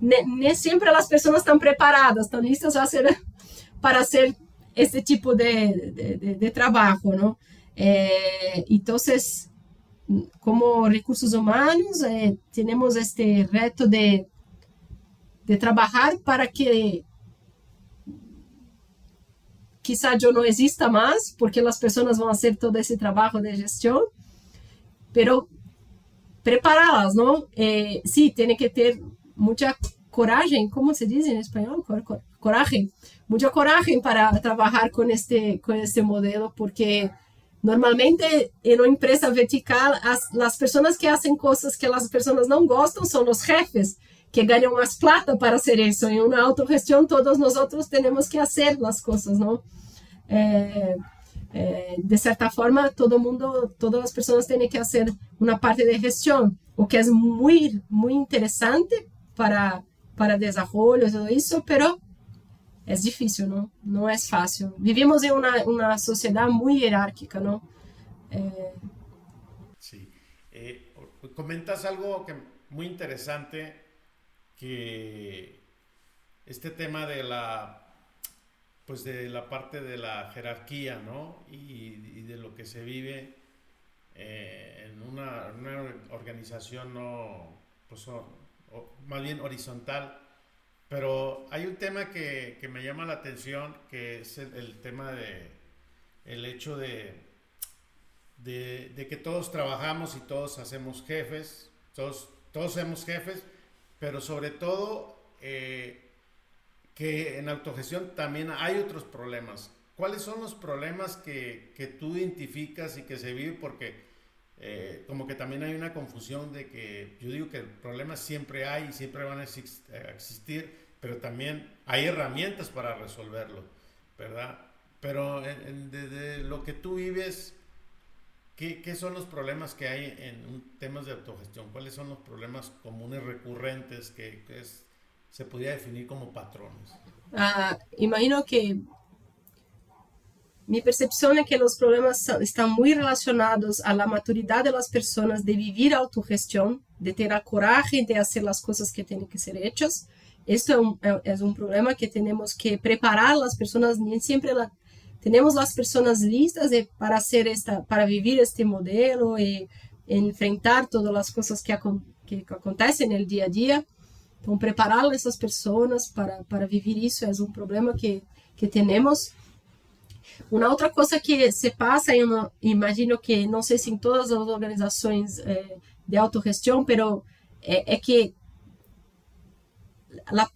nem sempre as pessoas estão preparadas, estão listas a ser, para ser esse tipo de, de, de trabalho, não? É, então, como recursos humanos, é, temos este reto de, de trabalhar para que quizá eu não exista mais, porque as pessoas vão fazer todo esse trabalho de gestão, pero prepararlas, ¿no? Eh, sí, tiene que tener mucha coragem, como se diz em espanhol? Cor, cor, coragem, muita coragem para trabalhar com este, com este modelo, porque normalmente em uma empresa vertical, as, as pessoas que fazem coisas que as pessoas não gostam são os jefes, que ganham mais plata para fazer isso. Em uma autogestão, todos nós outros temos que fazer as coisas, não? É, é, de certa forma, todo mundo, todas as pessoas têm que fazer uma parte de gestão, o que é muito, muito interessante para para e tudo isso, pero é difícil, não? Não é fácil. Vivimos em uma, uma sociedade muito hierárquica, não? É... Sí. Eh, comentas algo muy interesante, que este tema de la pues de la parte de la jerarquía, ¿no? Y, y de lo que se vive eh, en una, una, organización no, pues, o, más bien horizontal. Pero hay un tema que, que me llama la atención, que es el, tema de el hecho de, de, de, que todos trabajamos y todos hacemos jefes, todos, todos somos jefes, pero sobre todo eh, que en autogestión también hay otros problemas. ¿Cuáles son los problemas que, que tú identificas y que se viven? Porque eh, como que también hay una confusión de que yo digo que problemas siempre hay y siempre van a existir, pero también hay herramientas para resolverlo, ¿verdad? Pero desde lo que tú vives, ¿qué, ¿qué, son los problemas que hay en temas de autogestión? ¿Cuáles son los problemas comunes recurrentes que, que es se podría definir como patrones? Ah, imagino que mi percepción es que los problemas están muy relacionados a la maturidad de las personas de vivir autogestión, de tener coraje de hacer las cosas que tienen que ser hechas. Esto es un, es un problema que tenemos que preparar las personas, ni siempre la, tenemos las personas listas para hacer esta, para vivir este modelo y enfrentar todas las cosas que, acontecen en el día a día. Então, preparar essas pessoas para, para viver isso é um problema que, que temos. Uma outra coisa que se passa, eu não, imagino que, não sei se em todas as organizações eh, de autogestão, pero é, é que la,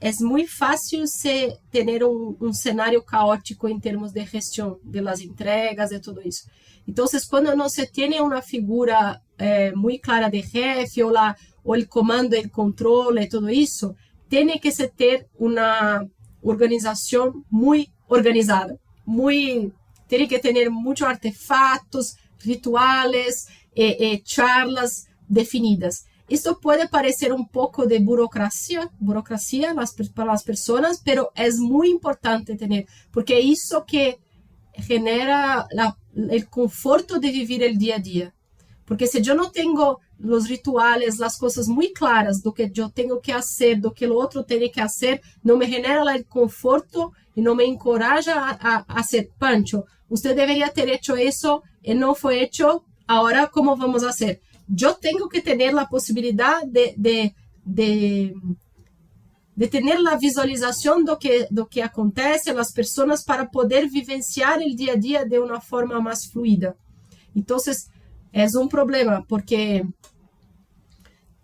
é muito fácil se ter um, um cenário caótico em termos de gestão, de las entregas, de tudo isso. Então, quando não se tem uma figura eh, muito clara de jefe, ou lá o comando, el control y todo eso, tiene que ser ter una organización muy organizada, muy, tiene que tener muchos artefactos, rituales, eh, eh, charlas definidas. Esto puede parecer un poco de burocracia, burocracia para las personas, pero es muy importante tener, porque eso que genera el conforto de vivir el día a día. Porque si yo no tengo los rituales, las cosas muy claras do que yo tengo que hacer, do que el otro tiene que hacer, no me genera el conforto y no me encoraja a, a, a hacer. Pancho, usted debería ter hecho eso y no fue hecho, ahora ¿cómo vamos a hacer? Yo tengo que tener la posibilidad de, de, de, de tener la visualización que, do que acontece, las personas para poder vivenciar el día a día de una forma más fluida. Entonces, es un problema porque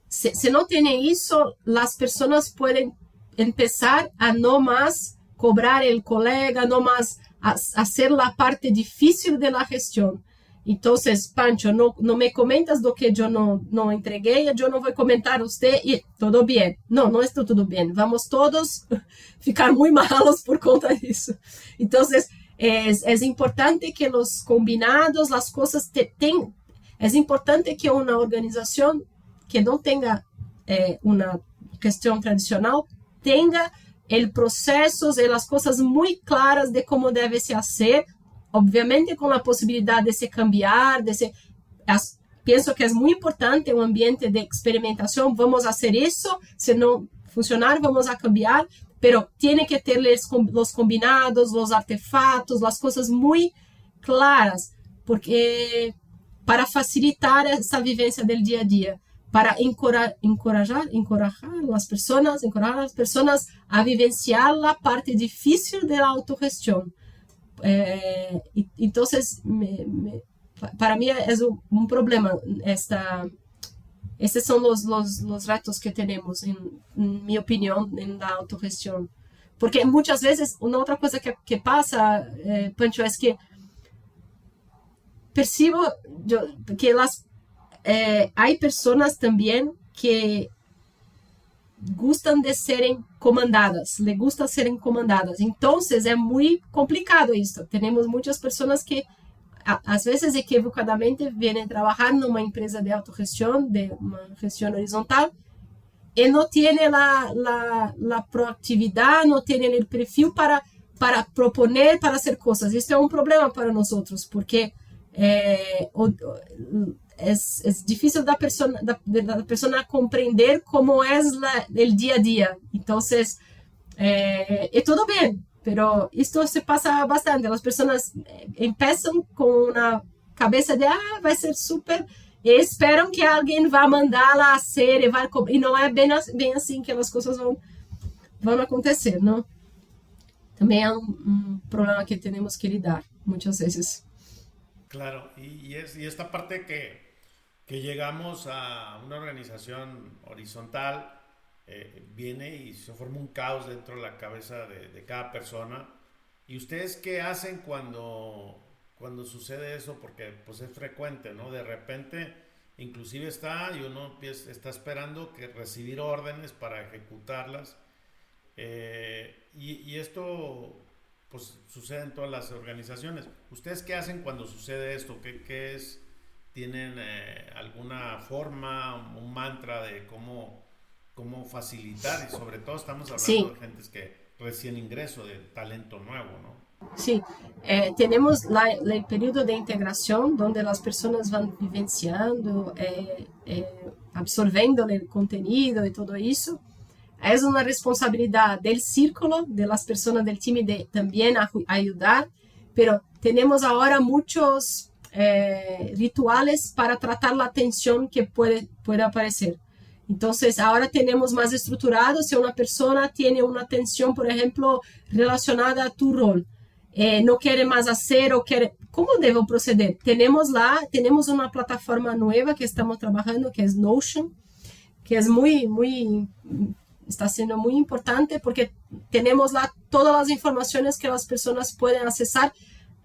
si, no tiene eso, las personas pueden empezar a no más cobrar el colega, no más hacer la parte difícil de la gestión. Entonces, Pancho, no, no me comentas lo que yo no, no entregué, yo no voy a comentar a usted y todo bien. No, no está todo bien. Vamos todos ficar muy malos por conta de eso. Entonces, es, es importante que los combinados, las cosas te, ten, é importante que uma organização que não tenha eh, uma questão tradicional tenha o processo e as coisas muito claras de como deve se fazer, obviamente com a possibilidade de se cambiar, de se as, penso que é muito importante um ambiente de experimentação, vamos fazer isso, se não funcionar, vamos a cambiar, pero tiene que ter os combinados, os artefatos, as coisas muito claras, porque para facilitar essa vivência do dia a dia, para encorajar, encorajar, as pessoas, encorajar as pessoas a vivenciar a parte difícil da autogestão. Eh, então, para mim é um, problema esta Esses são os, os, os retos que temos, em, em minha opinião, na autogestão. Porque muitas vezes, uma outra coisa que, que passa, eh, Pancho, é que percebo que las, eh, há pessoas também que gostam de serem comandadas, le gusta serem comandadas. Então, é muito complicado isso. Temos muitas pessoas que às vezes equivocadamente vêm trabalhar numa empresa de autogestão, de uma gestão horizontal, e não tem a, proatividade, não tem o perfil para para proponer, para fazer coisas. Isso é um problema para nós porque é, é, é difícil da pessoa da, da compreender como é o dia a dia. Então, é, é tudo bem, Pero esto se pasa bastante. Las personas eh, empiezan con una cabeza de, ah, vai ser super, e esperam que alguém vá mandá-la a ser, e, vai, e não é bem, bem assim que as coisas vão, vão acontecer, não? Também é um, um problema que temos que lidar muitas vezes. Claro, y, es, y esta parte que, que llegamos a una organización horizontal, Eh, viene y se forma un caos dentro de la cabeza de, cada persona. ¿Y ustedes qué hacen cuando, cuando sucede eso? Porque pues es frecuente, ¿no? De repente, inclusive está y uno está esperando que recibir órdenes para ejecutarlas. Eh, y, esto pues sucede en todas las organizaciones. ¿Ustedes qué hacen cuando sucede esto? ¿Qué, qué es? ¿Tienen eh, alguna forma, un mantra de cómo cómo facilitar y sobre todo estamos hablando de gente que recién ingreso, de talento nuevo, ¿no? Sí, eh, tenemos la, el periodo de integración donde las personas van vivenciando, eh, eh, absorbiendo el contenido y todo eso. Es una responsabilidad del círculo, de las personas del team de también ayudar, pero tenemos ahora muchos eh, rituales para tratar la tensión que puede, puede aparecer. Então, agora temos mais estruturado se uma pessoa tem uma atenção, por exemplo, relacionada a tu rol, eh, não quer mais fazer ou quer, como devo proceder? Temos lá, temos uma plataforma nova que estamos trabalhando, que é Notion, que é muito, muito, está sendo muito importante porque temos lá todas as informações que as pessoas podem acessar.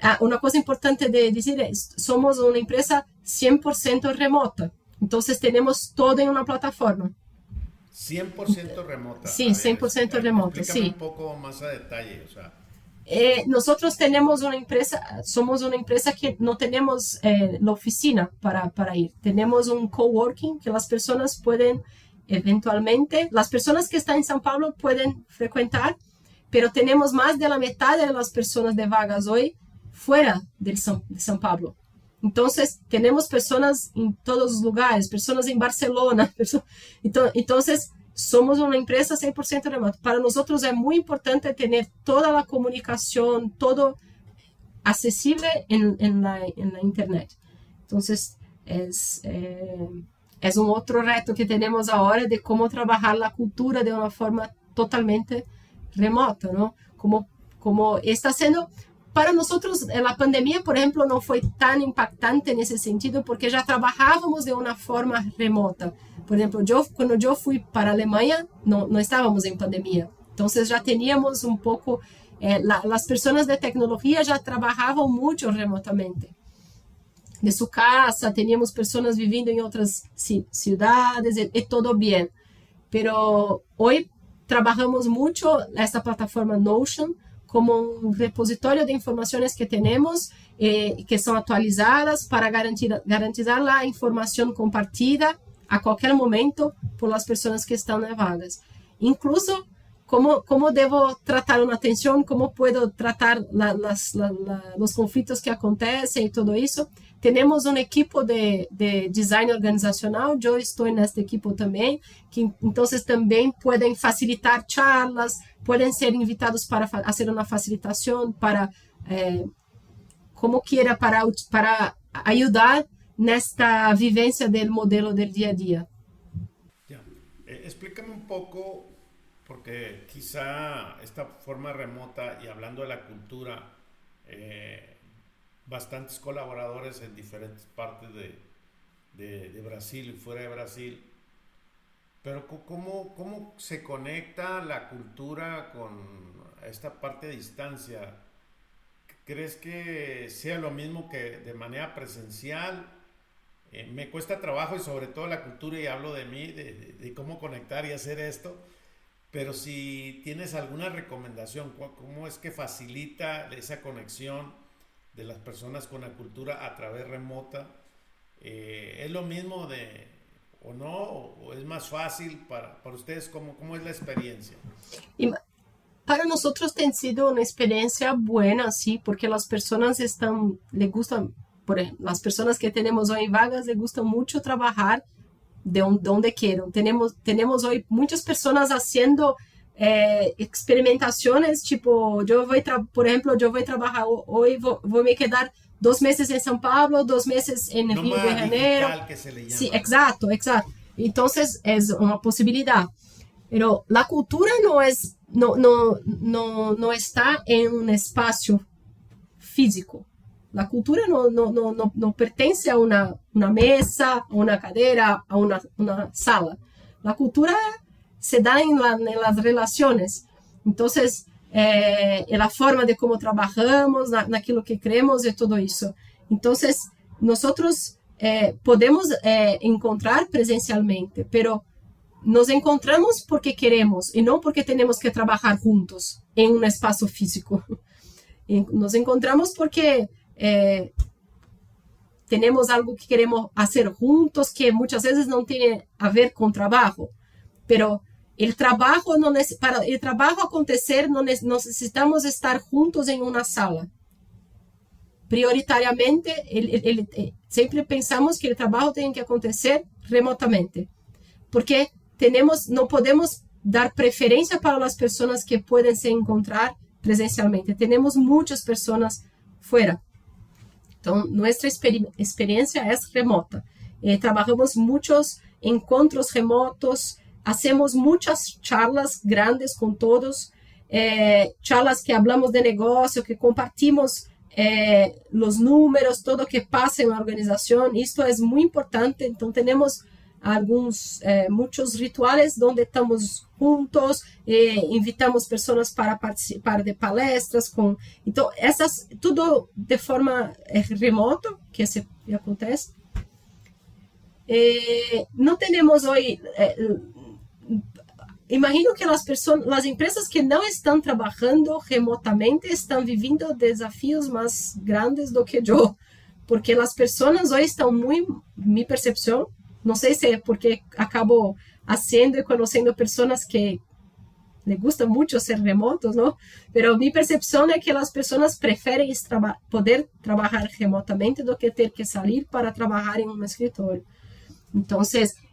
Ah, uma coisa importante de dizer é, somos uma empresa 100% remota. Entonces tenemos todo en una plataforma. 100% remota. Sí, 100% remota, sí. un poco más a detalle, o sea. Eh, nosotros tenemos una empresa, somos una empresa que no tenemos eh, la oficina para, para ir. Tenemos un coworking que las personas pueden eventualmente, las personas que están en San Pablo pueden frecuentar, pero tenemos más de la mitad de las personas de vagas hoy fuera de San, de. Entonces, tenemos personas en todos los lugares, personas en Barcelona. Entonces, somos una empresa 100% remota. Para nosotros es muy importante tener toda la comunicación, todo accesible en, en, la, en la, Internet. Entonces, es, eh, es un otro reto que tenemos ahora de cómo trabajar la cultura de una forma totalmente remota, ¿no? Como, como está siendo para nosotros, la pandemia, por ejemplo, no fue tan impactante en ese sentido porque ya trabajábamos de una forma remota. Por ejemplo, yo, cuando yo fui para Alemania, no, no estábamos en pandemia. Entonces ya teníamos un poco, eh, la, las personas de tecnología ya trabajaban mucho remotamente. De su casa, teníamos personas viviendo en otras ciudades y, y todo bien. Pero hoy trabajamos mucho esta plataforma Notion, como um repositório de informações que temos, eh, que são atualizadas para garantir, garantizar a informação compartilhada a qualquer momento por as pessoas que estão vagas. Incluso, como, como devo tratar uma tensão, como posso tratar la, las, la, la, que acontecem e tudo isso. Temos um equipo de, de design organizacional, eu estou nesta equipo também, que então também podem facilitar charlas, podem ser invitados para fazer uma facilitação, para eh, como quiera, para, para ajudar nesta vivência do modelo do dia a dia. Yeah. Explícame un poco, porque quizá esta forma remota y hablando de la cultura, eh, bastantes colaboradores en diferentes partes de, de, Brasil y fuera de Brasil. Pero ¿cómo, ¿cómo se conecta la cultura con esta parte de distancia? ¿Crees que sea lo mismo que de manera presencial? Eh, me cuesta trabajo y sobre todo la cultura y hablo de mí, de, cómo conectar y hacer esto. Pero si tienes alguna recomendación, ¿cómo es que facilita esa conexión de las personas con la cultura a través remota? Eh, ¿Es lo mismo de, o no? ¿O es más fácil para, para ustedes? ¿Cómo, ¿Cómo es la experiencia? para nosotros ha sido una experiencia buena, sí, porque las personas están, les gustan, por ejemplo, las personas que tenemos hoy vagas, les gusta mucho trabajar de donde quieran. Tenemos, tenemos hoy muchas personas haciendo eh, experimentaciones, tipo, yo voy, por ejemplo, yo voy a trabajar hoy, voy, a quedar dos meses en São Paulo, dos meses en Río de Janeiro. Sí, exacto, exacto. Entonces es una posibilidad. Pero la cultura no es no, no, no, no está en un espacio físico. La cultura no, pertenece a una, mesa, a una cadera, a una, sala. La cultura se da en, la, en las relaciones. Entonces, eh, en la forma de cómo trabajamos, na, naquilo que creemos y todo eso. Entonces, nosotros eh, podemos eh, encontrar presencialmente, pero nos encontramos porque queremos y no porque tenemos que trabajar juntos en un espacio físico. Nos encontramos porque eh, tenemos algo que queremos hacer juntos que muchas veces no tiene a ver con trabajo, pero el trabajo para el trabajo acontecer no necesitamos estar juntos en una sala. Prioritariamente, eh, siempre pensamos que el trabajo tiene que acontecer remotamente, porque tenemos, no podemos dar preferencia para las personas que pueden se encontrar presencialmente. Tenemos muchas personas fuera. Entonces, nuestra experiencia es remota. Eh, trabajamos muchos encuentros remotos, hacemos muchas charlas grandes con todos, eh, charlas que hablamos de negocio, que compartimos eh, los números, todo lo que pasa en la organización. Esto es muy importante. Entonces, tenemos alguns eh, muitos rituais onde estamos juntos eh, invitamos pessoas para participar de palestras com então essas tudo de forma eh, remota que se acontece. Não temos hoje imagino que as pessoas as empresas que não estão trabalhando remotamente estão vivendo desafios mais grandes do que eu porque as pessoas hoje estão muito minha percepção não sei se é porque acabo fazendo e conhecendo pessoas que lhe gusta muito ser remotos, não? Pero minha percepção é que as pessoas preferem traba poder trabalhar remotamente do que ter que sair para trabalhar em um escritório. Então,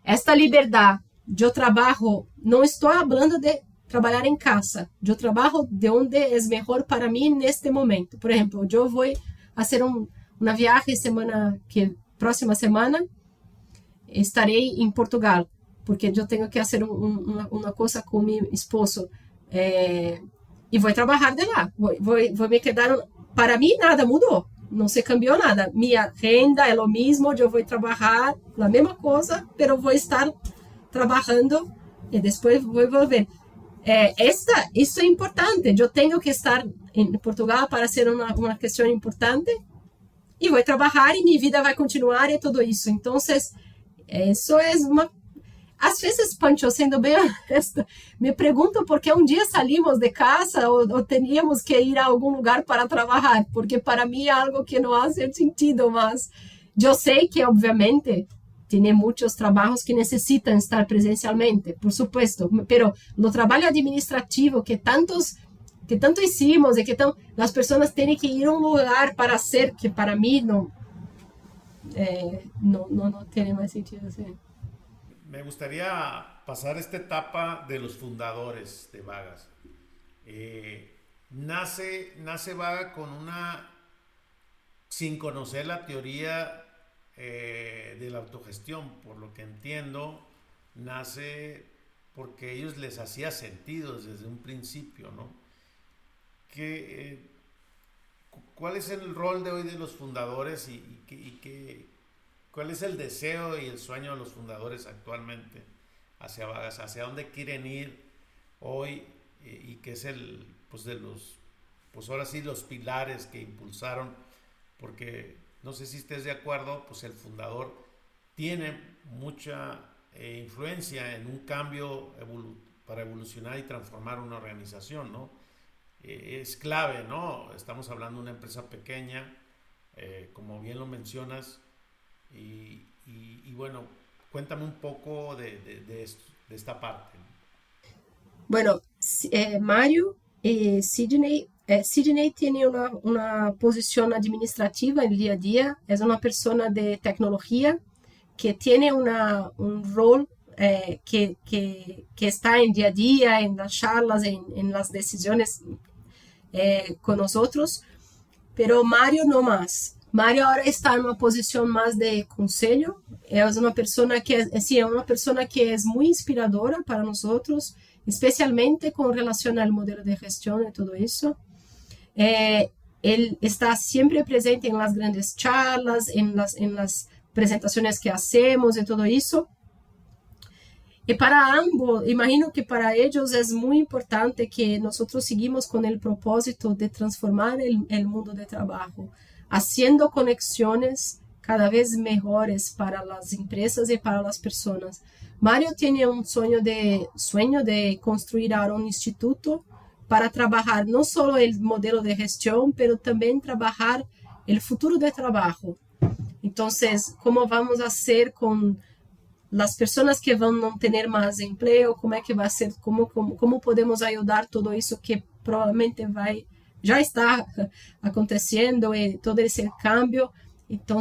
esta liberdade yo trabalho, não estou falando de trabalhar em casa, yo trabalho de onde é melhor para mim neste momento. Por exemplo, eu vou a hacer uma viagem semana que próxima semana estarei em Portugal, porque eu tenho que fazer um, uma, uma coisa com meu esposo é, e vou trabalhar de lá. Vou, vou, vou me quedar. Para mim, nada mudou, não se cambiou nada. Minha renda é o mesmo, eu vou trabalhar a mesma coisa, mas vou estar trabalhando e depois vou volver. É, esta, isso é importante. Eu tenho que estar em Portugal para ser uma, uma questão importante e vou trabalhar e minha vida vai continuar e tudo isso. Então, isso é uma. Às vezes, Pancho, sendo bem honesta, me pergunto por que um dia saímos de casa ou, ou que ir a algum lugar para trabalhar, porque para mim é algo que não faz sentido, mas eu sei que, obviamente, tem muitos trabalhos que necessitam estar presencialmente, por supuesto, pero no trabalho administrativo que tantos que tanto hicimos e que tão, as pessoas têm que ir a um lugar para ser, que para mim não eh, no, no, no tiene más sentido. Sí. Me gustaría pasar esta etapa de los fundadores de Vagas. Eh, nace, nace Vaga con una, sin conocer la teoría eh, de la autogestión, por lo que entiendo, nace porque ellos les hacía sentido desde un principio, ¿no? Que, ¿Cuál es el rol de hoy de los fundadores y, y, ¿Cuál es el deseo y el sueño de los fundadores actualmente hacia? ¿Hacia dónde quieren ir hoy? Y, y qué es el, pues de los, pues ahora sí, los pilares que impulsaron, porque no sé si estés de acuerdo, pues el fundador tiene mucha eh, influencia en un cambio para evolucionar y transformar una organización, ¿no? Eh, es clave, ¿no? Estamos hablando de una empresa pequeña, eh, como bien lo mencionas, y, bueno, cuéntame un poco de, esta parte. Bueno, Mario y Sidney Sidney tiene una, una, posición administrativa en el día a día, es una persona de tecnología que tiene una, un rol eh, que, que, que, está en día a día, en las charlas, en, en las decisiones eh, con nosotros, pero Mario no más. Mario ahora está en una posición más de consejo, es una persona que es, sí, es una persona que es muy inspiradora para nosotros, especialmente con relación al modelo de gestión y todo eso. Eh, él está siempre presente en las grandes charlas, en las, en las presentaciones que hacemos y todo eso. Y para ambos, imagino que para ellos es muy importante que nosotros seguimos con el propósito de transformar el, mundo de trabajo, haciendo conexiones cada vez mejores para las empresas y para las personas. Mario tiene un sueño de, sueño de construir ahora un instituto para trabajar no solo el modelo de gestión, pero también trabajar el futuro de trabajo. Entonces, ¿cómo vamos a hacer con as pessoas que vão não ter mais emprego, como é que vai ser, como como como podemos ajudar tudo isso que provavelmente vai já está acontecendo e todo esse cambio. Então,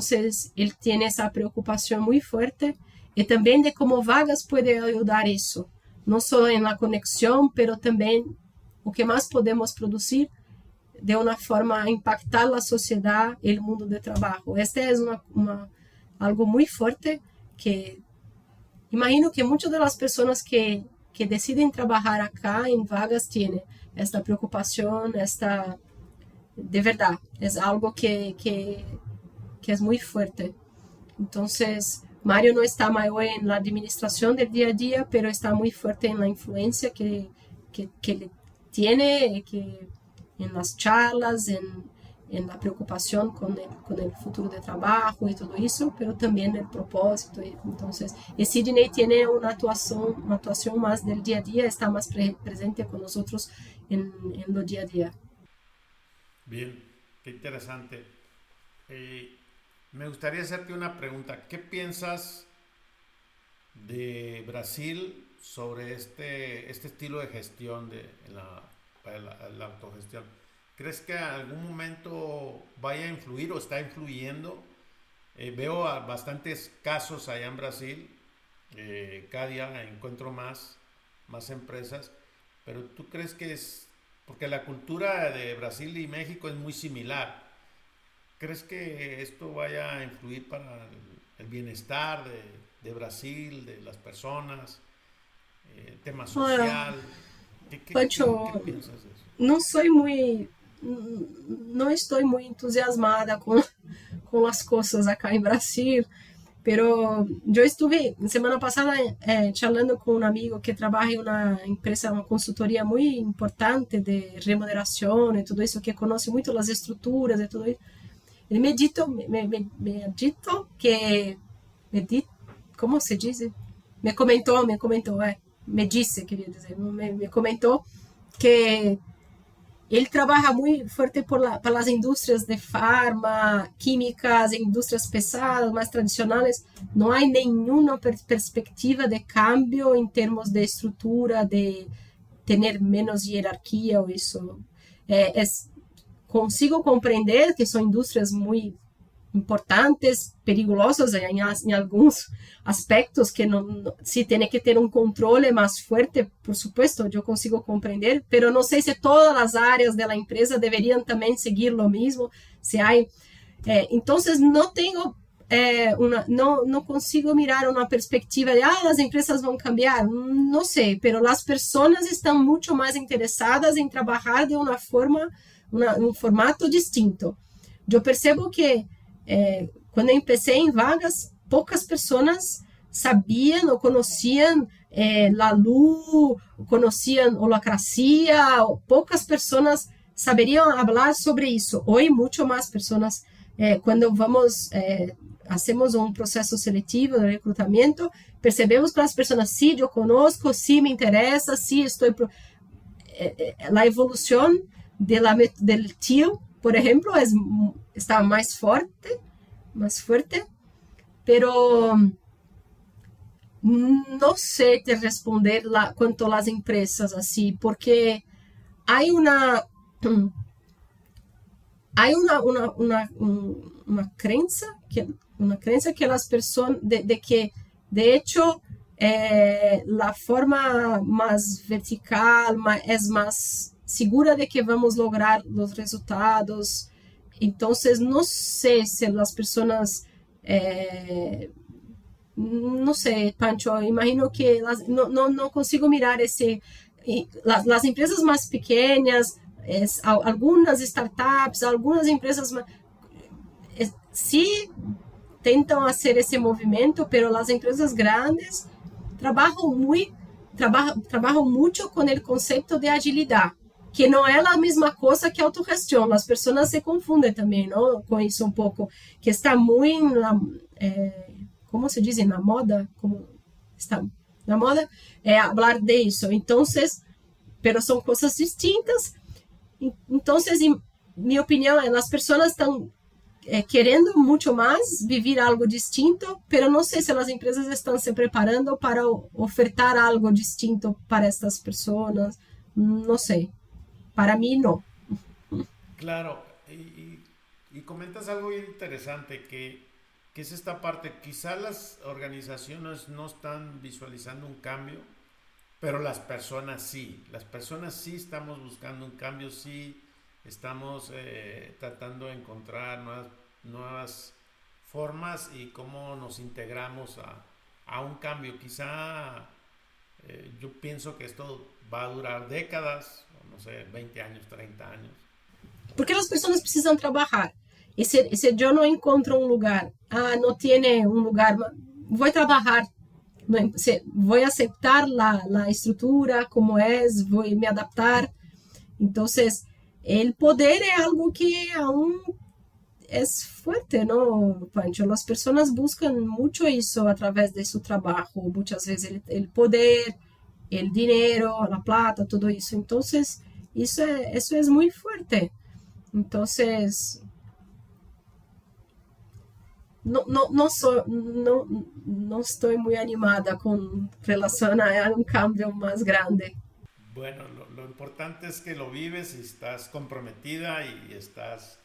ele tem essa preocupação muito forte e também de como vagas pode ajudar isso, não só na conexão, mas também o que mais podemos produzir de uma forma a impactar a sociedade e o mundo do trabalho. Este é uma, uma, algo muito forte que imagino que muchas de las personas que, que deciden trabajar acá en vagas tienen esta preocupación, esta de verdad, es algo que, que, que es muy fuerte. Entonces, Mario no está mayor en la administración del día a día, pero está muy fuerte en la influencia que, que, que tiene que en las charlas, en, en la preocupación con el, con el, futuro de trabajo y todo eso, pero también el propósito. Entonces, y Sidney tiene una actuación, una actuación más del día a día, está más pre presente con nosotros en, en lo día a día. Bien, qué interesante. Eh, me gustaría hacerte una pregunta. ¿Qué piensas de Brasil sobre este, este estilo de gestión de la, la, autogestión. ¿Crees que en algún momento vaya a influir o está influyendo? Eh, veo bastantes casos allá en Brasil. Eh, cada día encuentro más, más empresas. Pero tú crees que es, porque la cultura de Brasil y México es muy similar. ¿Crees que esto vaya a influir para el, bienestar de, de Brasil, de las personas? eh, tema social. ¿Qué, qué, Pancho, ¿qué, piensas de eso? não sou muito não estou muito entusiasmada com com as coisas acá em Brasil pero eu estive semana passada eh, charlando com um amigo que trabalha em uma empresa uma consultoria muito importante de remuneração e tudo isso que conhece muito as estruturas e tudo isso. Ele me dito me, me, me dito que me dito, como se diz? Me comentou me comentou é me disse, queria dizer, me, me comentou que ele trabalha muito forte por la, para as indústrias de farma, químicas, indústrias pesadas, mais tradicionais. Não há nenhuma per perspectiva de cambio em termos de estrutura, de ter menos hierarquia ou isso. É, é, consigo compreender que são indústrias muito importantes, perigosas em, em alguns aspectos que não, se tem que ter um controle mais forte, por supuesto, eu consigo compreender, pero não sei se todas as áreas da empresa deveriam também seguir o mesmo, se há... Eh, então, não tenho eh, consigo mirar uma perspectiva de ah, as empresas vão cambiar, não sei, pero as pessoas estão muito mais interessadas em trabalhar de uma forma, uma, um formato distinto. Eu percebo que é, quando eu empecei em vagas, poucas pessoas sabiam ou conheciam eh, la luz, conheciam holacracia, poucas pessoas saberiam falar sobre isso. Hoje, muito mais pessoas, eh, quando vamos, eh, um processo seletivo de recrutamento, percebemos para as pessoas, sim, sí, eu conosco, sim, sí, me interessa, sim, sí, estou... Pro... Eh, a evolução del tio, por exemplo, es, estava mais forte, mais forte, pero não sei te responder quanto cuanto a empresas assim, porque há uma hay uma uma uma una mm, que, uma crença que as pessoas de, de que de hecho eh, a forma mais vertical é mais segura de que vamos lograr os resultados então, não sei se as pessoas eh, não sei, Pancho, imagino que não, consigo mirar esse. Las empresas mais pequenas, es, algumas startups, algumas empresas es, sí tentam fazer esse movimento, pero as empresas grandes trabalham muito trabalham, trabalham muito com o conceito de agilidade, que não é a mesma coisa que autogestão. As pessoas se confundem também não? com isso um pouco, que está muito eh, como se diz na moda, como está na moda, é falar de isso. Então, pero são coisas distintas. Então, em minha opinião, as pessoas estão é, querendo muito mais viver algo distinto, pero não sei se as empresas estão se preparando para ofertar algo distinto para estas pessoas. Não sei. Para mim, não. Claro, e, e comentas algo interessante que que es esta parte. Quizá las organizaciones no están visualizando un cambio, pero las personas sí. Las personas sí estamos buscando un cambio, sí estamos eh, tratando de encontrar nuevas, nuevas, formas y cómo nos integramos a, a un cambio. Quizá eh, yo pienso que esto va a durar décadas, 20 anos, 30 anos. Porque as pessoas precisam trabalhar Y si, eu não encontro um lugar, ah, não tem um lugar, vou trabalhar vou aceitar lá a estrutura como é vou me adaptar. Então, o poder é algo que aún é forte, não, Pancho? As pessoas buscam muito isso a través de seu trabalho, muitas vezes, o poder, o dinheiro, a plata, tudo isso. Então, isso é muito forte. Então, não, não, não, sou, não, não estou muito animada com relação a um cambio mais grande. Bueno, lo, lo, importante es que lo vives y estás comprometida y estás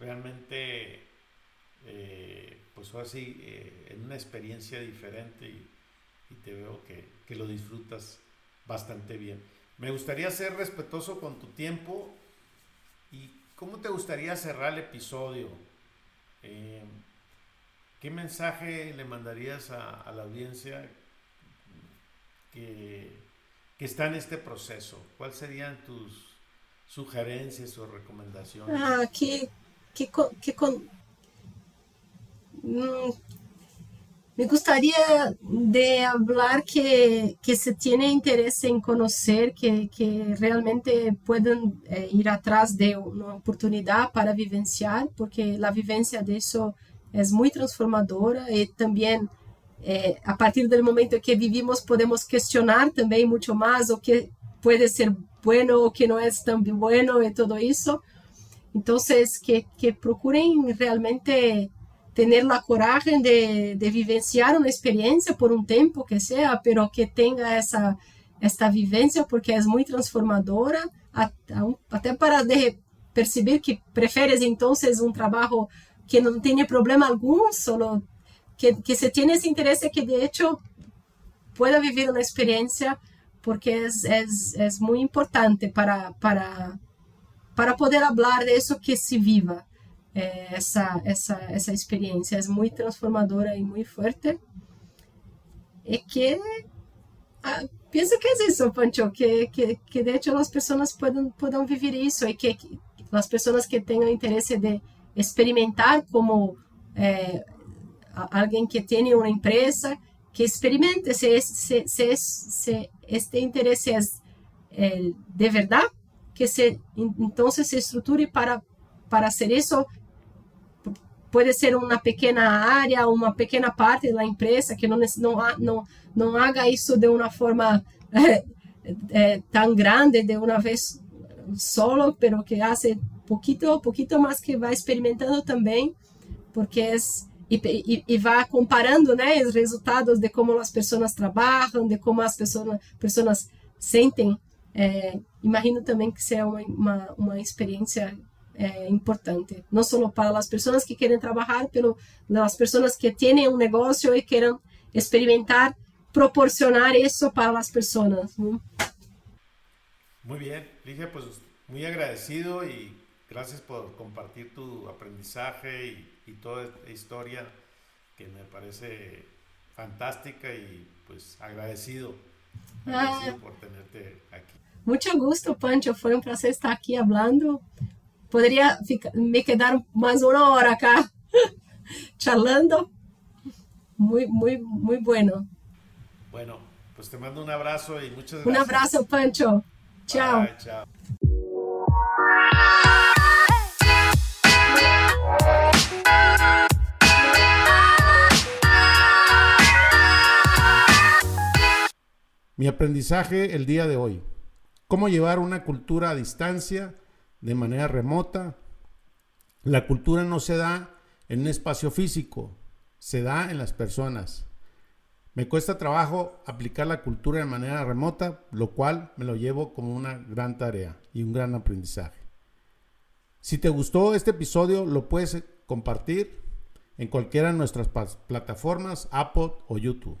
realmente, eh, pues así, eh, en una experiencia diferente y, y te veo que, que, lo disfrutas bastante bien. Me gustaría ser respetuoso con tu tiempo y cómo te gustaría cerrar el episodio. Eh, ¿Qué mensaje le mandarías a, la audiencia que, que, está en este proceso? ¿Cuáles serían tus sugerencias o recomendaciones? Ah, que, que, que con, mm, me gustaría de hablar que, que se tiene interés en conocer, que, que realmente pueden eh, ir atrás de una oportunidad para vivenciar, porque la vivencia de eso é muito transformadora e também é, a partir do momento que vivimos podemos questionar também muito mais o que pode ser bueno o que não é tão bueno e tudo isso. Então, que, que procurem realmente tener la coraje de, de, vivenciar una experiencia por un tiempo que sea, pero que tenga esa, esta vivencia porque es muy transformadora, até para de percibir que prefieres entonces un trabajo que no tiene problema algum, solo que, que se tiene ese interés que de hecho pueda vivir una experiencia porque es, es, es muy importante para, para, para poder hablar de eso que se viva é, essa, essa, essa experiência. É muito transformadora e muito forte. E que ah, penso que é isso, Pancho, que, que, que de hecho as pessoas podem, podem viver isso e que, que as pessoas que tenham interesse de experimentar como é, alguien que tiene una empresa, que experimente si, este interés es de verdad, que se, entonces se estructure para, para hacer eso. Puede ser una pequeña área, una pequeña parte de la empresa, que no, no, no, no haga eso de una forma eh, eh, tan grande de una vez solo, pero que hace poquito, poquito más que va experimentando también, porque es e, e, e vai comparando né, os resultados de como as pessoas trabalham, de como as pessoas, pessoas sentem. É, imagino também que seja uma, uma, uma experiência é, importante, não só para as pessoas que querem trabalhar, pelo as pessoas que têm um negócio e querem experimentar, proporcionar isso para as pessoas. Muito bem, Ligia, pues muy agradecido y gracias por compartir tu aprendizaje y y toda esta historia que me parece fantástica y pues agradecido, agradecido por tenerte aquí. Mucho gusto, Pancho. Fue un placer estar aquí hablando. Podría me quedar más una hora acá charlando. Muy, muy, muy bueno. Bueno, pues te mando un abrazo y muchas gracias. Un abrazo, Pancho. Chao. chao. Mi aprendizaje el día de hoy. Cómo llevar una cultura a distancia, de manera remota. La cultura no se da en un espacio físico, se da en las personas. Me cuesta trabajo aplicar la cultura de manera remota, lo cual me lo llevo como una gran tarea y un gran aprendizaje. Si te gustó este episodio, lo puedes compartir en cualquiera de nuestras plataformas, Apple o YouTube.